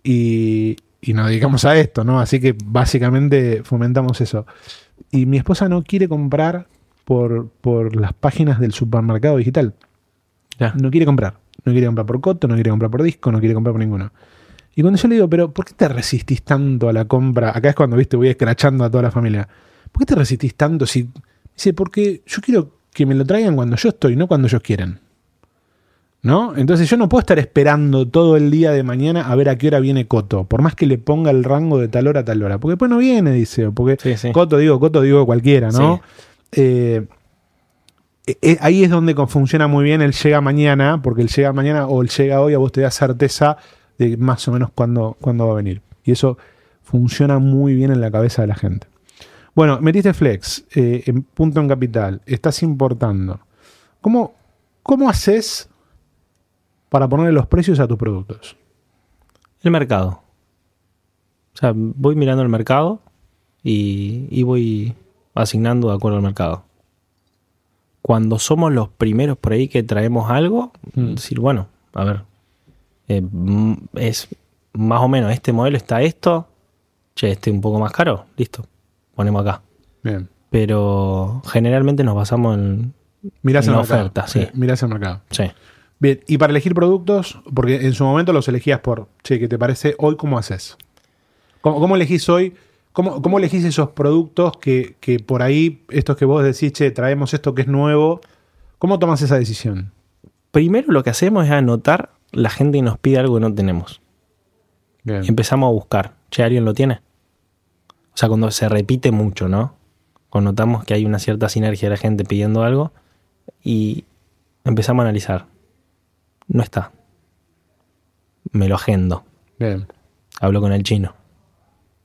Y, y nos dedicamos a esto, ¿no? Así que básicamente fomentamos eso. Y mi esposa no quiere comprar por, por las páginas del supermercado digital. Ya. No quiere comprar. No quiere comprar por Coto, no quiere comprar por disco, no quiere comprar por ninguno. Y cuando yo le digo, pero ¿por qué te resistís tanto a la compra? Acá es cuando, viste, voy escrachando a toda la familia. ¿Por qué te resistís tanto si... Dice, porque yo quiero que me lo traigan cuando yo estoy, no cuando ellos quieran. ¿No? Entonces yo no puedo estar esperando todo el día de mañana a ver a qué hora viene Coto, por más que le ponga el rango de tal hora a tal hora. Porque después no viene, dice. o Porque Sí, sí. Coto, digo, Coto, digo cualquiera, ¿no? Sí. Eh, eh, ahí es donde funciona muy bien el llega mañana, porque el llega mañana o el llega hoy a vos te da certeza de más o menos cuándo, cuándo va a venir. Y eso funciona muy bien en la cabeza de la gente. Bueno, metiste flex, eh, en punto en capital, estás importando. ¿Cómo, ¿Cómo haces para ponerle los precios a tus productos? El mercado. O sea, voy mirando el mercado y, y voy asignando de acuerdo al mercado. Cuando somos los primeros por ahí que traemos algo, Mm. decir, bueno, a ver, eh, es más o menos, este modelo está esto, che, este un poco más caro, listo, ponemos acá. Bien. Pero generalmente nos basamos en... Mirás En el mercado. oferta, sí. Eh, Mirás el mercado. Sí. Bien, y para elegir productos, porque en su momento los elegías por, che, ¿qué te parece? Hoy, ¿cómo haces? ¿Cómo, cómo elegís hoy? ¿Cómo, cómo elegís esos productos que, que por ahí, estos que vos decís, che, traemos esto que es nuevo? ¿Cómo tomas esa decisión? Primero lo que hacemos es anotar la gente que nos pide algo que no tenemos. Bien. Y empezamos a buscar. Che, ¿alguien lo tiene? O sea, cuando se repite mucho, ¿no? Cuando notamos que hay una cierta sinergia de la gente pidiendo algo y empezamos a analizar. No está. Me lo agendo. Bien, Hablo con el chino.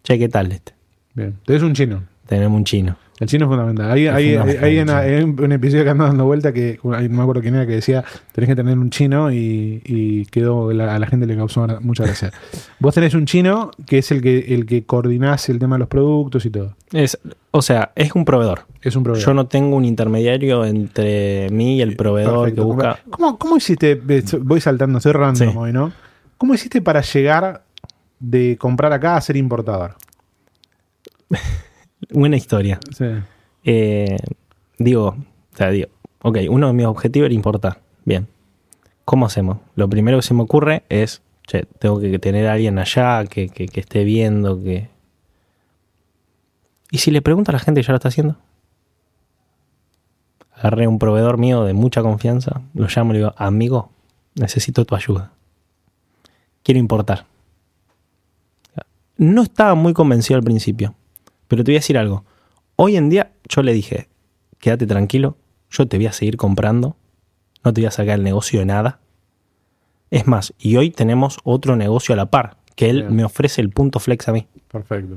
Che, ¿qué tal este? bien. Entonces un chino. Tenemos un chino. El chino es fundamental. Hay, Es hay- fundamental, hay una- sí. hay un, un episodio que anda dando vuelta que no me acuerdo quién era que decía tenés que tener un chino y, y quedó la- a la gente le causó mucha gracia. Vos tenés un chino que es el que el que coordinás el tema de los productos y todo. Es, o sea, es un proveedor. Es un problema. Yo no tengo un intermediario entre mí y el proveedor que busca. ¿Cómo, cómo hiciste? Voy saltando, soy random Sí. hoy, ¿no? ¿Cómo hiciste para llegar de comprar acá a ser importador? Buena historia. Sí. Eh, digo, o sea, digo, ok, uno de mis objetivos era importar. Bien. ¿Cómo hacemos? Lo primero que se me ocurre es, che, tengo que tener a alguien allá que, que- que esté viendo, que... ¿Y si le pregunto a la gente que ya lo está haciendo? Agarré un proveedor mío de mucha confianza, lo llamo y le digo, amigo, necesito tu ayuda. Quiero importar. No estaba muy convencido al principio, pero te voy a decir algo. Hoy en día yo le dije, quédate tranquilo, yo te voy a seguir comprando, no te voy a sacar el negocio de nada. Es más, y hoy tenemos otro negocio a la par, que él Bien. me ofrece el punto flex a mí. Perfecto.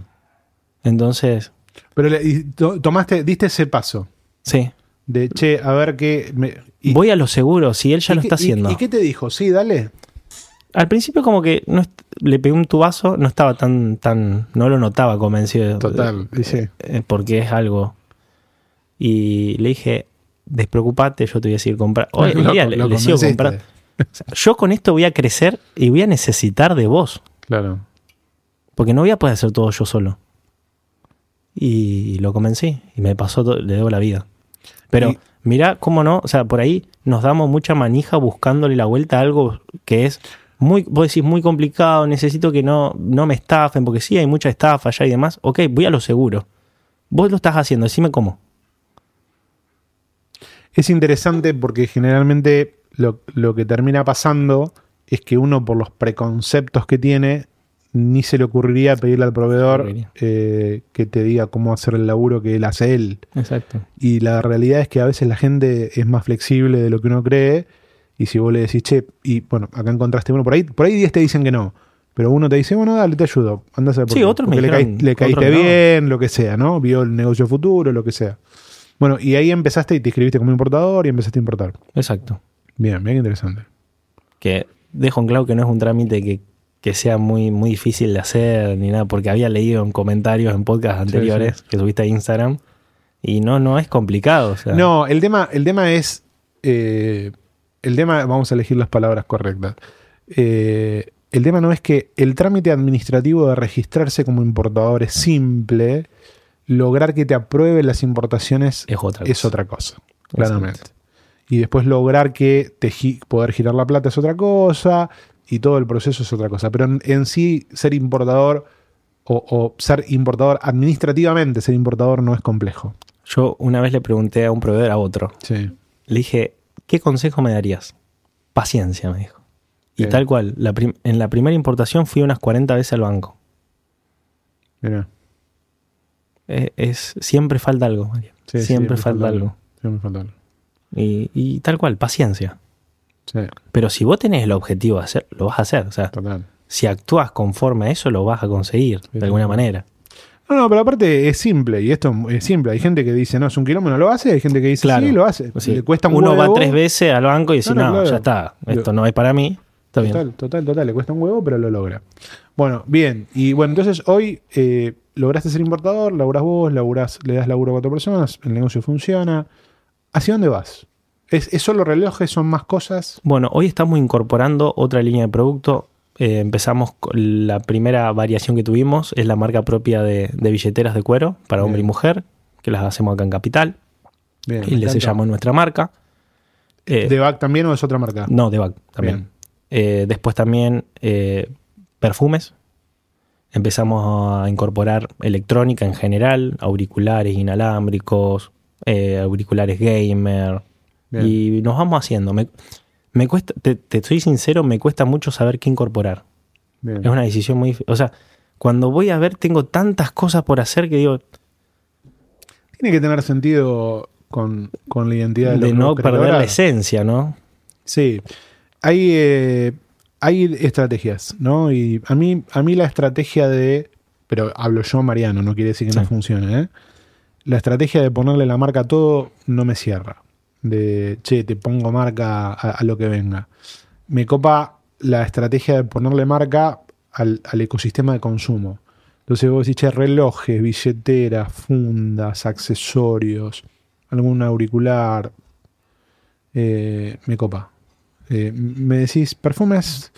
Entonces, Pero le- y to- tomaste, diste ese paso sí, de che, a ver qué. me- y- voy a lo seguro, si él ya lo qué- está haciendo. ¿Y, qué te dijo? Sí, dale. Al principio como que no le pegué un tubazo, no estaba tan, tan, no lo notaba convencido. Total. y sí. eh, porque es algo. Y le dije, despreocupate, yo te voy a seguir comprando. Hoy en día le, lo le sigo comprando. O sea, yo con esto voy a crecer y voy a necesitar de vos. Claro. Porque no voy a poder hacer todo yo solo. Y lo convencí. Y me pasó, todo- le debo la vida. Pero Y- mira cómo no, o sea, por ahí nos damos mucha manija buscándole la vuelta a algo que es muy, vos decís, muy complicado, necesito que no, no me estafen, porque sí hay mucha estafa allá y demás. Ok, voy a lo seguro. Vos lo estás haciendo, decime cómo. Es interesante porque generalmente lo, lo que termina pasando es que uno, por los preconceptos que tiene, ni se le ocurriría pedirle al proveedor eh, que te diga cómo hacer el laburo que él hace él. Exacto. Y la realidad es que a veces la gente es más flexible de lo que uno cree. Y si vos le decís, che, y bueno, acá encontraste uno, por ahí, por ahí 10 te dicen que no. Pero uno te dice, bueno, dale, te ayudo. Anda a por Sí, otros me le, dijeron- caí- le caíste no. bien, lo que sea, ¿no? Vio el negocio futuro, lo que sea. Bueno, y ahí empezaste y te inscribiste como importador y empezaste a importar. Exacto. Bien, bien interesante. Que dejo en claro que no es un trámite que, que sea muy, muy difícil de hacer ni nada, porque había leído en comentarios en podcasts anteriores que subiste a Instagram y no, no es complicado. O sea, No, el tema, el tema es. eh, el tema, vamos a elegir las palabras correctas. Eh, el tema no es que el trámite administrativo de registrarse como importador es simple. Lograr que te aprueben las importaciones es otra es cosa. otra cosa, claramente. Y después lograr que te gi- poder girar la plata es otra cosa. Y todo el proceso es otra cosa. Pero en, en sí, ser importador o, o ser importador administrativamente, ser importador no es complejo. Yo una vez le pregunté a un proveedor a otro, Sí. le dije, ¿qué consejo me darías? Paciencia, me dijo. Y Bien. tal cual, la en la primera importación fui unas 40 veces al banco. Mira. Es, es- siempre falta algo, María. Sí, siempre falta algo. Siempre falta algo. Y, y tal cual, paciencia. Sí, Pero si vos tenés el objetivo de hacer, lo vas a hacer. O sea, total. si actúas conforme a eso, lo vas a conseguir Sí, de alguna manera. No, no, pero aparte es simple, y esto es simple. Hay gente que dice, no, es un kilómetro, no lo hace, hay gente que dice, Claro. sí, lo hace. Sí. Le cuesta un Uno huevo. va tres veces al banco y dice, No, no, no, claro. ya está, esto no es para mí. Está bien. Total, total, total, le cuesta un huevo, pero lo logra. Bueno, bien. Y bueno, entonces hoy eh, lograste ser importador, laburás vos, laburás, le das laburo a cuatro personas, el negocio funciona. ¿Hacia dónde vas? ¿Es, es solo relojes? ¿Son más cosas? Bueno, hoy estamos incorporando otra línea de producto. Eh, empezamos con la primera variación que tuvimos, es la marca propia de, de billeteras de cuero para hombre y mujer, que las hacemos acá en Capital. Bien, y le sellamos nuestra marca. Eh, ¿De BAC también o es otra marca? No, de Bac también. Eh, después también perfumes. Empezamos a incorporar electrónica en general, auriculares inalámbricos, auriculares gamer. Bien. Y nos vamos haciendo. Me, me cuesta, te, te soy sincero, me cuesta mucho saber qué incorporar. Bien. Es una decisión muy... O sea, cuando voy a ver tengo tantas cosas por hacer que digo, Tiene que tener sentido con, con la identidad de, de no perder la esencia, ¿no? Sí, hay, eh, hay estrategias, ¿no? Y a mí, a mí la estrategia de, pero hablo yo, Mariano, no quiere decir que no funcione, ¿eh? La estrategia de ponerle la marca a todo no me cierra. De, che, te pongo marca a, a lo que venga. Me copa la estrategia de ponerle marca al, al ecosistema de consumo. Entonces vos decís, che, relojes, billeteras, fundas, accesorios, algún auricular, eh, me copa. Eh, me decís, perfumes,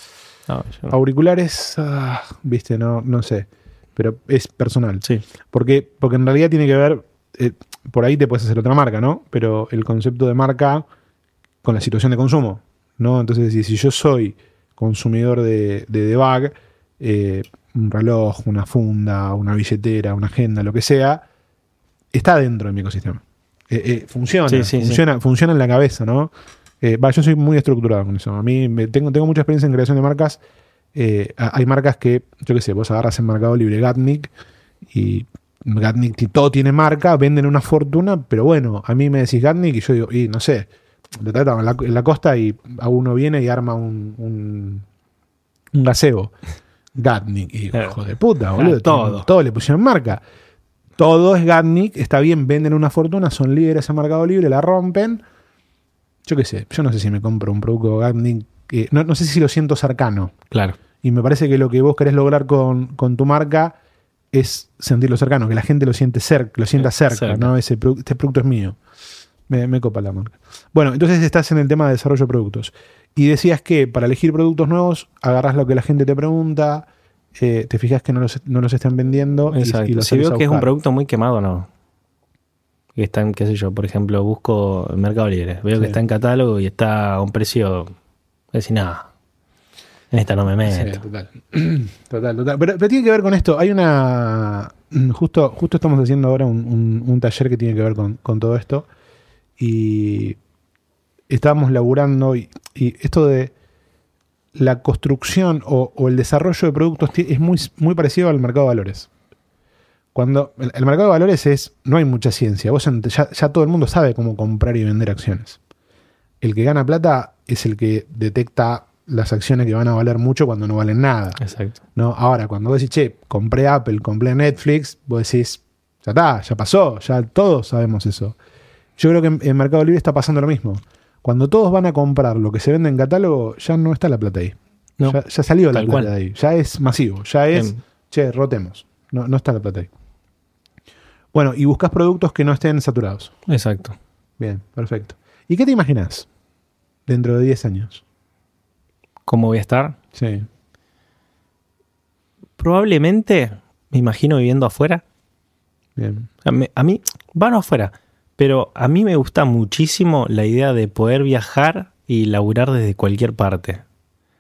No, yo no. auriculares, ah, viste, no, no sé. Pero es personal. Sí, Porque, porque en realidad tiene que ver, eh, por ahí te puedes hacer otra marca, ¿no? Pero el concepto de marca con la situación de consumo, ¿no? Entonces, si, si yo soy consumidor de, de Bag, eh, un reloj, una funda, una billetera, una agenda, lo que sea, está dentro de mi ecosistema. Eh, eh, funciona, Sí, sí, sí. funciona, funciona en la cabeza, ¿no? Va, yo soy muy estructurado con eso. A mí me- tengo, tengo mucha experiencia en creación de marcas. Hay marcas que, yo qué sé, vos agarras en Mercado Libre Gatnik y Gatnik todo tiene marca, venden una fortuna, pero bueno, a mí me decís Gatnik y yo digo, y no sé, lo tratan en la, en la costa y a uno viene y arma un, un, un gazebo. Gatnik, y Claro. hijo de puta, boludo. todo. Todo le pusieron marca. Todo es Gatnik, está bien, venden una fortuna, son líderes en Mercado Libre, la rompen. Yo qué sé, yo no sé si me compro un producto Gatnik, que- no, no sé si lo siento cercano. claro. Y me parece que lo que vos querés lograr con, con tu marca es sentirlo cercano, que la gente lo siente cerca, lo sienta Sí, cerca, cerca. ¿no? Ese produ- este producto es mío. Me, me copa la marca. Bueno, entonces estás en el tema de desarrollo de productos. Y decías que para elegir productos nuevos, agarrás lo que la gente te pregunta, eh, te fijas que no los, no los están vendiendo y- Exacto. y, los si veo que es un producto muy quemado, no. Que está en, qué sé yo, por ejemplo, busco Mercado Libre. Veo Sí. que está en catálogo y está a un precio. Decir, nada. En esta no me Sí, meto. total. total, total. Pero, pero tiene que ver con esto. Hay una. Justo, justo estamos haciendo ahora un, un- un taller que tiene que ver con, con todo esto. Y estábamos laburando. Y, y esto de la construcción o, o el desarrollo de productos es muy, muy parecido al mercado de valores. Cuando el, el mercado de valores es. No hay mucha ciencia. Vos ent- ya, ya todo el mundo sabe cómo comprar y vender acciones. El que gana plata es el que detecta las acciones que van a valer mucho cuando no valen nada. Exacto. ¿no? Ahora, cuando vos decís, che, compré Apple, compré Netflix, vos decís, ya está, ya pasó, ya todos sabemos eso. Yo creo que en, en Mercado Libre está pasando lo mismo. Cuando todos van a comprar lo que se vende en catálogo, ya no está la plata ahí. No. Ya, ya salió la plata cual. de ahí. Ya es masivo. Ya es, Em. che, rotemos. No, no está la plata ahí. Bueno, y buscas productos que no estén saturados. Exacto. Bien, perfecto. ¿Y qué te imaginas dentro de 10 años? ¿Cómo voy a estar? Sí. Probablemente, me imagino viviendo afuera. Bien. A mí, a mí, bueno, afuera. Pero a mí me gusta muchísimo la idea de poder viajar y laburar desde cualquier parte.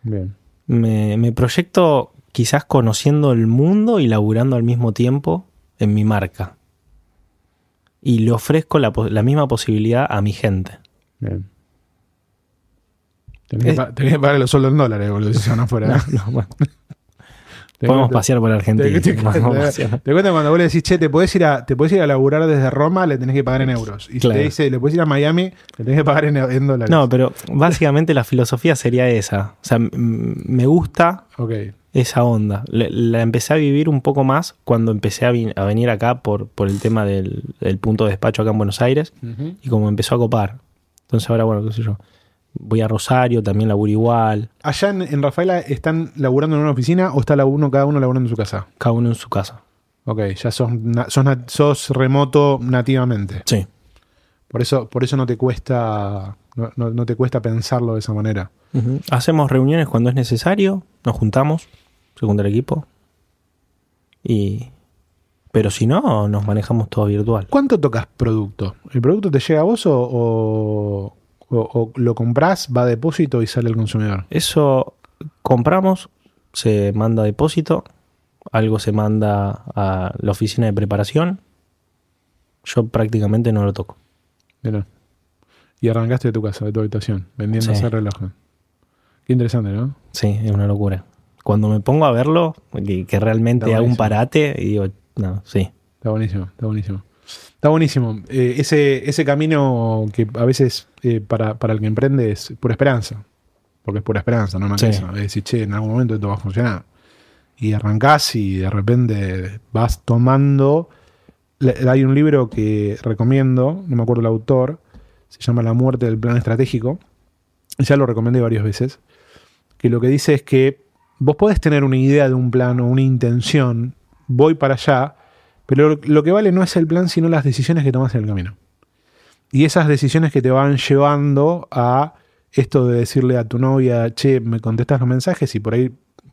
Bien. Me, me proyecto quizás conociendo el mundo y laburando al mismo tiempo en mi marca. Y le ofrezco la, la misma posibilidad a mi gente. Bien. Tenés, que, Eh. pa- tenés que pagar los sueldos en dólares, boludo, si. No, bueno, Te podemos pasear por Argentina. te- cuento cuando vos le decís, che, te podés ir a, te podés ir a laburar desde Roma, le tenés que pagar en euros. Y si te dice, le podés ir a Miami, le tenés que pagar en, en dólares. No, pero básicamente la filosofía sería esa. O sea, me gusta esa onda. La empecé a vivir un poco más cuando empecé a, a venir acá por, por el tema del, del punto de despacho acá en Buenos Aires y como empezó a copar. Entonces ahora, bueno, qué sé yo. Voy a Rosario, también laburo igual, Allá en, en Rafaela, ¿están laburando en una oficina o está la uno, cada uno laburando en su casa? cada uno en su casa. Ok, ya sos, na- sos, na- sos remoto nativamente. Sí. Por eso, por eso no te cuesta. No, no- no te cuesta pensarlo de esa manera. Hacemos reuniones cuando es necesario, nos juntamos, se junta el equipo. Y. Pero si no, nos manejamos todo virtual. ¿Cuánto tocas producto? ¿El producto te llega a vos o, o- o- o lo compras, va a depósito y sale al consumidor? Eso compramos, se manda a depósito, algo se manda a la oficina de preparación. Yo prácticamente no lo toco. Mira. Y arrancaste de tu casa, de tu habitación, vendiendo Sí. ese reloj. Qué interesante, ¿no? Sí, es una locura. Cuando me pongo a verlo, que, que realmente hago un parate y digo, no, sí. Está buenísimo, está buenísimo. Está buenísimo. Eh, ese, ese camino que a veces eh, para, para el que emprende es pura esperanza. Porque es pura esperanza, no más que Sí. eso. Es decir, che, en algún momento esto va a funcionar. Y arrancás y de repente vas tomando. Le- Hay un libro que recomiendo, no me acuerdo el autor, se llama La muerte del plan estratégico. Ya lo recomendé varias veces. Que lo que dice es que vos podés tener una idea de un plan o una intención, voy para allá, pero lo, que vale no es el plan, sino las decisiones que tomas en el camino. Y esas decisiones que te van llevando a esto de decirle a tu novia, che, me contestas los mensajes y por ahí,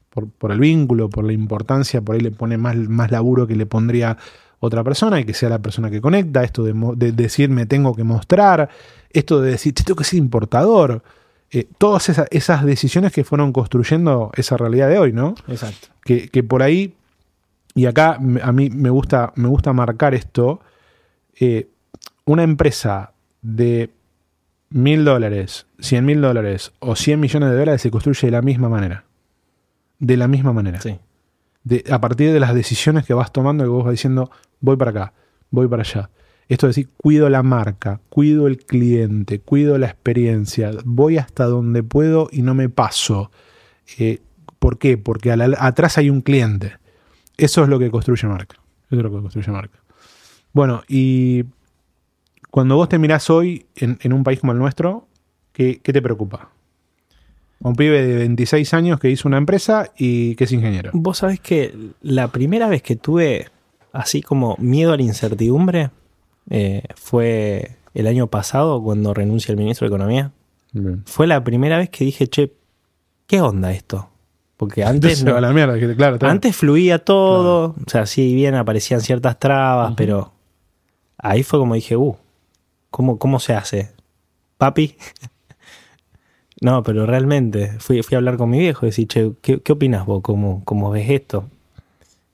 por, por el vínculo, por la importancia, por ahí le pone más, más laburo que le pondría otra persona y que sea la persona que conecta, esto de, de decir me tengo que mostrar, esto de decir, che, tengo que ser importador. Eh, todas esas, esas decisiones que fueron construyendo esa realidad de hoy, ¿no? Exacto. que, que por ahí, y acá a mí me gusta, me gusta marcar esto, eh, una empresa de mil dólares, cien mil dólares o 100 millones de dólares se construye de la misma manera. De la misma manera. Sí. De- a partir de las decisiones que vas tomando y vos vas diciendo, voy para acá, voy para allá. Esto es decir, cuido la marca, cuido el cliente, cuido la experiencia, voy hasta donde puedo y no me paso. Eh, ¿Por qué? Porque a la- atrás hay un cliente. Eso es lo que construye marca. Eso es lo que construye marca. Bueno, y cuando vos te mirás hoy en, en un país como el nuestro, ¿qué, qué te preocupa? Un pibe de 26 años que hizo una empresa y que es ingeniero. Vos sabés que la primera vez que tuve así como miedo a la incertidumbre eh, fue el año pasado cuando renuncia el ministro de Economía. Bien. Fue la primera vez que dije, che, ¿qué onda esto? Porque antes, se no- va a la mierda, que claro, está- antes fluía todo, o sea, sí bien aparecían ciertas trabas, pero ahí fue como dije, uh, ¿cómo, cómo se hace? Papi. no, pero realmente fui, fui a hablar con mi viejo y decir, che, ¿qué, qué opinas vos? ¿Cómo, ¿Cómo ves esto?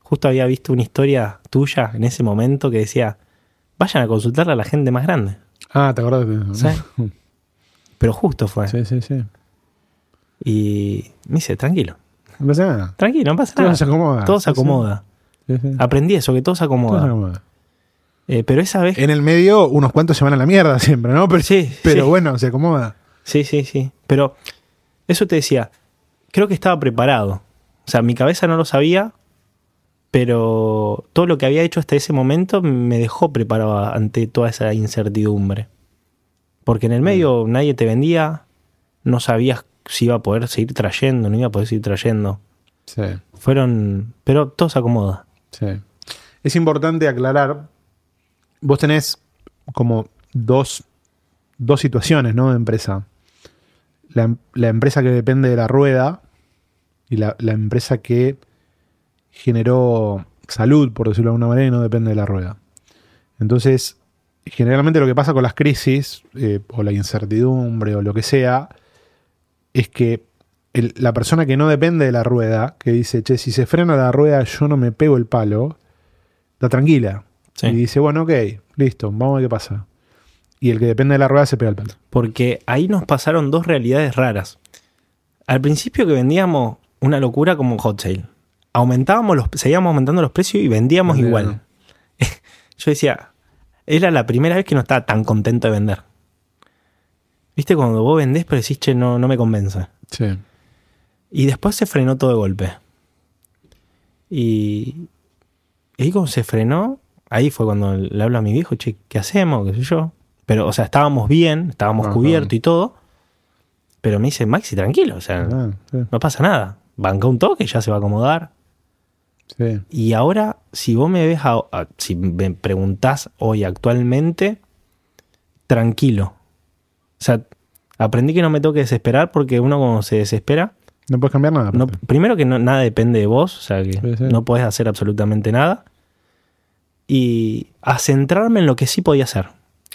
Justo había visto una historia tuya en ese momento que decía, vayan a consultarle a la gente más grande. Ah, ¿te acordás de eso? Sí. Pero justo fue. Sí, sí, sí. Y me dice, tranquilo, No pasa nada. tranquilo, no pasa Todo nada. se acomoda. Todo se acomoda. Sí, sí. Aprendí eso, que todo se Todo se acomoda. acomoda. Eh, pero esa vez. En el medio, unos cuantos se van a la mierda siempre, ¿no? Pero, Sí, pero sí. bueno, se acomoda. Sí, sí, sí. Pero eso te decía, creo que estaba preparado. O sea, mi cabeza no lo sabía, pero todo lo que había hecho hasta ese momento me dejó preparado ante toda esa incertidumbre. Porque en el medio nadie te vendía, no sabías si iba a poder seguir trayendo, no iba a poder seguir trayendo. Sí, Fueron, pero todo se acomoda. sí. Es importante aclarar, vos tenés como dos, dos situaciones, ¿no? De empresa. La, la empresa que depende de la rueda y la, la empresa que generó salud, por decirlo de alguna manera, y no depende de la rueda. Entonces, generalmente lo que pasa con las crisis, eh, o la incertidumbre, o lo que sea, es que el- la persona que no depende de la rueda, que dice, che, si se frena la rueda, yo no me pego el palo, está tranquila. Sí. Y dice, bueno, ok, listo, vamos a ver qué pasa. Y el que depende de la rueda se pega el palo. Porque ahí nos pasaron dos realidades raras. Al principio que vendíamos una locura como hot sale. Aumentábamos los, seguíamos aumentando los precios y vendíamos igual. Yo decía, era la primera vez que no estaba tan contento de vender. ¿Viste cuando vos vendés pero decís, che, no, no me convence? Sí. Y después se frenó todo de golpe. Y, y ahí como se frenó, ahí fue cuando le hablo a mi viejo, che, ¿qué hacemos? ¿Qué sé yo? Pero, o sea, estábamos bien, estábamos Ajá. cubiertos y todo. Pero me dice, Maxi, tranquilo, o sea, Ah, sí, no pasa nada. Banca un toque, ya se va a acomodar. sí. Y ahora, si vos me ves, a- a- si me preguntás hoy actualmente, tranquilo. O sea, aprendí que no me tengo que desesperar porque uno cuando se desespera, No puedes cambiar nada. no- primero que no- nada depende de vos, o sea que Sí, sí. no podés hacer absolutamente nada. Y a centrarme en lo que sí podía hacer.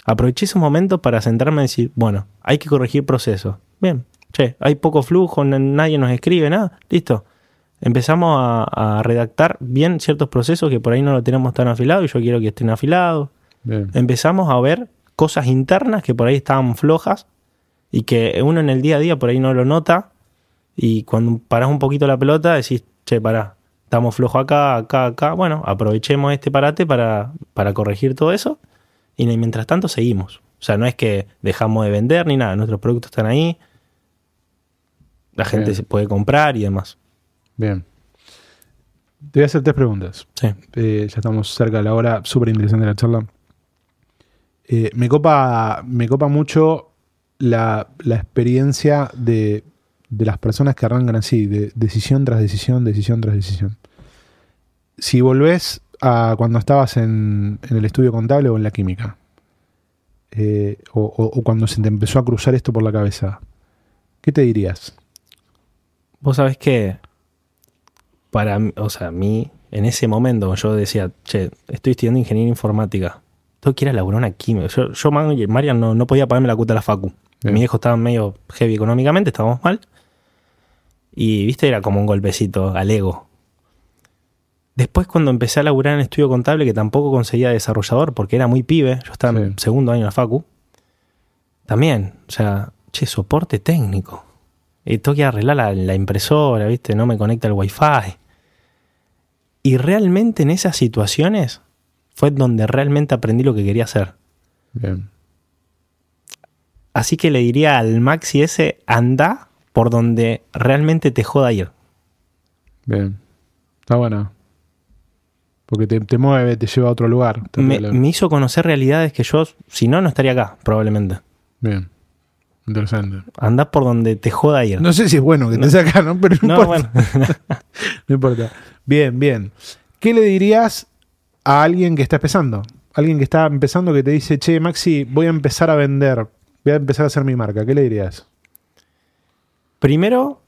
Aproveché esos momentos para centrarme en decir, bueno, hay que corregir procesos. Bien, che, hay poco flujo, nadie nos escribe, nada, listo. Empezamos a, a redactar bien ciertos procesos que por ahí no lo tenemos tan afilado y yo quiero que estén afilados. Bien. Empezamos a ver cosas internas que por ahí estaban flojas y que uno en el día a día por ahí no lo nota. Y cuando parás un poquito la pelota, decís, che, pará, estamos flojos acá, acá, acá. Bueno, aprovechemos este parate para, para corregir todo eso. Y mientras tanto seguimos. O sea, no es que dejamos de vender ni nada. Nuestros productos están ahí. La gente Bien. se puede comprar y demás. Bien. Te voy a hacer tres preguntas. Sí. Eh, ya estamos cerca de la hora. Súper interesante la charla. Eh, me, copa, me copa mucho la, la experiencia de, de las personas que arrancan así, de decisión tras decisión, decisión tras decisión. Si volvés a cuando estabas en, en el estudio contable o en la química, eh, o, cuando se te empezó a cruzar esto por la cabeza, ¿qué te dirías? Vos sabés que para o sea, a mí, en ese momento, yo decía, che, estoy estudiando ingeniería informática. Tengo que ir a laburar una química. Yo, yo Marian, no, no podía pagarme la cuota de la facu. Mi viejo estaba medio heavy económicamente, estábamos mal. Y, viste, era como un golpecito al ego. Después, cuando empecé a laburar en estudio contable, que tampoco conseguía desarrollador porque era muy pibe, yo estaba en Sí. segundo año en la facu, también, o sea, che, soporte técnico. Y tengo que arreglar la, la impresora, ¿viste? No me conecta el wifi. Y realmente en esas situaciones fue donde realmente aprendí lo que quería hacer. Bien. Así que le diría al Maxi ese, anda por donde realmente te joda ir. Bien. Está buena. Porque te, te mueve, te lleva a otro lugar. Me, hizo conocer realidades que yo, si no, no estaría acá, probablemente. Bien. Interesante. Anda por donde te joda ir. No sé si es bueno que estés acá, ¿no? Pero no, No, importa. bueno. No importa. Bien, bien. ¿Qué le dirías a alguien que está empezando? Alguien que está empezando que te dice, che, Maxi, voy a empezar a vender. Voy a empezar a hacer mi marca. ¿Qué le dirías? Primero,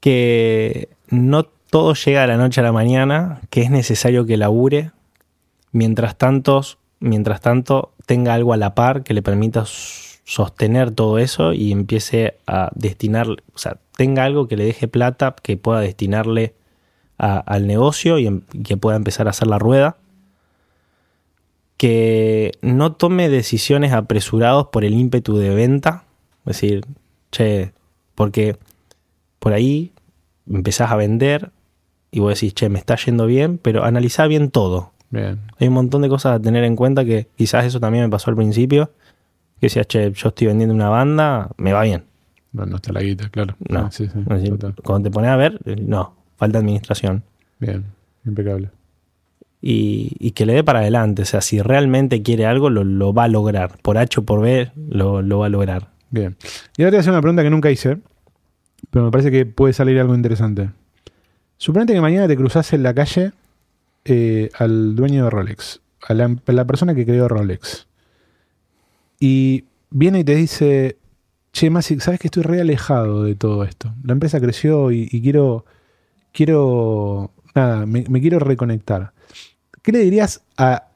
que no todo llega de la noche a la mañana, que es necesario que labure. Mientras tanto, mientras tanto tenga algo a la par que le permita sostener todo eso y empiece a destinar, o sea, tenga algo que le deje plata que pueda destinarle al negocio y em- que pueda empezar a hacer la rueda. Que no tome decisiones apresurados por el ímpetu de venta. Es decir, che, porque por ahí empezás a vender y vos decís, che, me está yendo bien, pero analizá bien todo. Bien. Hay un montón de cosas a tener en cuenta que quizás eso también me pasó al principio. Que decías, che, yo estoy vendiendo una banda, me va bien. No, no está la guita, claro. No. Sí, sí. Cuando te pones a ver, eh, no, falta administración. Bien, impecable. Y, que le dé para adelante. O sea, si realmente quiere algo, lo, va a lograr. Por H o por B, lo, va a lograr. Bien. Y ahora te voy a hacer una pregunta que nunca hice, pero me parece que puede salir algo interesante. Suponete que mañana te cruzas en la calle eh, al dueño de Rolex, a la, persona que creó Rolex, y viene y te dice, che, Masi, sabes que estoy re alejado de todo esto. La empresa creció y, quiero, quiero, nada, me quiero reconectar. ¿Qué le dirías a,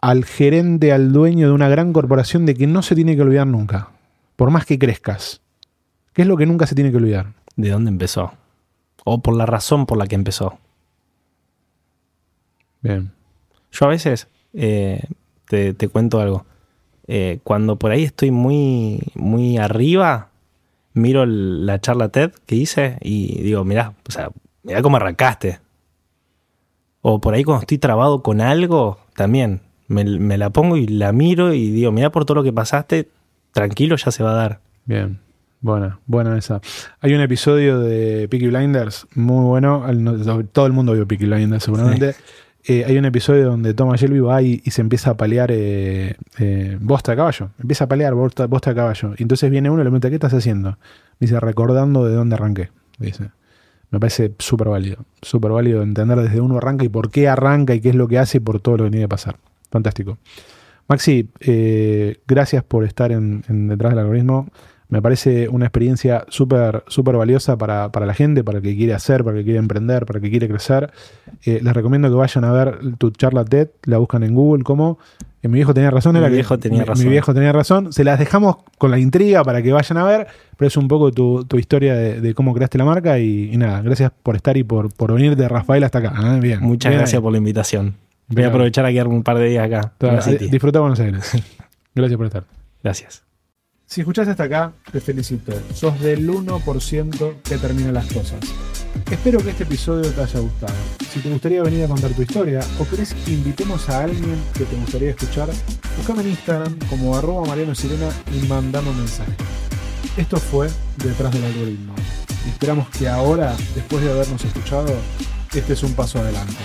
al gerente, al dueño de una gran corporación de que no se tiene que olvidar nunca? Por más que crezcas. ¿Qué es lo que nunca se tiene que olvidar? ¿De dónde empezó? O por la razón por la que empezó. Bien. Yo a veces, eh, te, te cuento algo. Eh, cuando por ahí estoy muy, muy arriba, miro el- la charla TED que hice y digo, mirá, o sea, mirá cómo arrancaste. O por ahí cuando estoy trabado con algo, también me, me la pongo y la miro y digo, mirá por todo lo que pasaste, tranquilo, ya se va a dar. Bien. Buena, buena esa. Hay un episodio de Peaky Blinders muy bueno. Todo el mundo vio Peaky Blinders seguramente. Eh, hay un episodio donde Thomas Shelby va y, y se empieza a palear eh, eh, bosta de caballo. Empieza a palear bosta, bosta de caballo. Y entonces viene uno y le pregunta, ¿qué estás haciendo? Dice, recordando de dónde arranqué. Dice. Me parece súper válido. Súper válido entender desde uno arranca y por qué arranca y qué es lo que hace por todo lo que tiene que pasar. Fantástico. Maxi, eh, gracias por estar en, en detrás del algoritmo. Me parece una experiencia súper súper valiosa para, para la gente, para el que quiere hacer, para el que quiere emprender, para el que quiere crecer. Eh, les recomiendo que vayan a ver tu charla TED, la buscan en Google como eh, Mi viejo tenía razón. Mi era que- viejo tenía mi- razón. Mi viejo tenía razón. Se las dejamos con la intriga para que vayan a ver, pero es un poco tu, tu historia de, de cómo creaste la marca y, y nada, gracias por estar y por, por venir de Rafael hasta acá. Ah, Bien. Muchas Bien gracias ahí. por la invitación. Voy a aprovechar a quedarme un par de días acá. Disfruta Buenos Aires. Gracias por estar. Gracias. Si escuchaste hasta acá, te felicito. Sos del 1% que termina las cosas. Espero que este episodio te haya gustado. Si te gustaría venir a contar tu historia o querés que invitemos a alguien que te gustaría escuchar, buscame en Instagram como arroba Mariano Sirena y mandame un mensaje. Esto fue Detrás del Algoritmo. Esperamos que ahora, después de habernos escuchado, este es un paso adelante.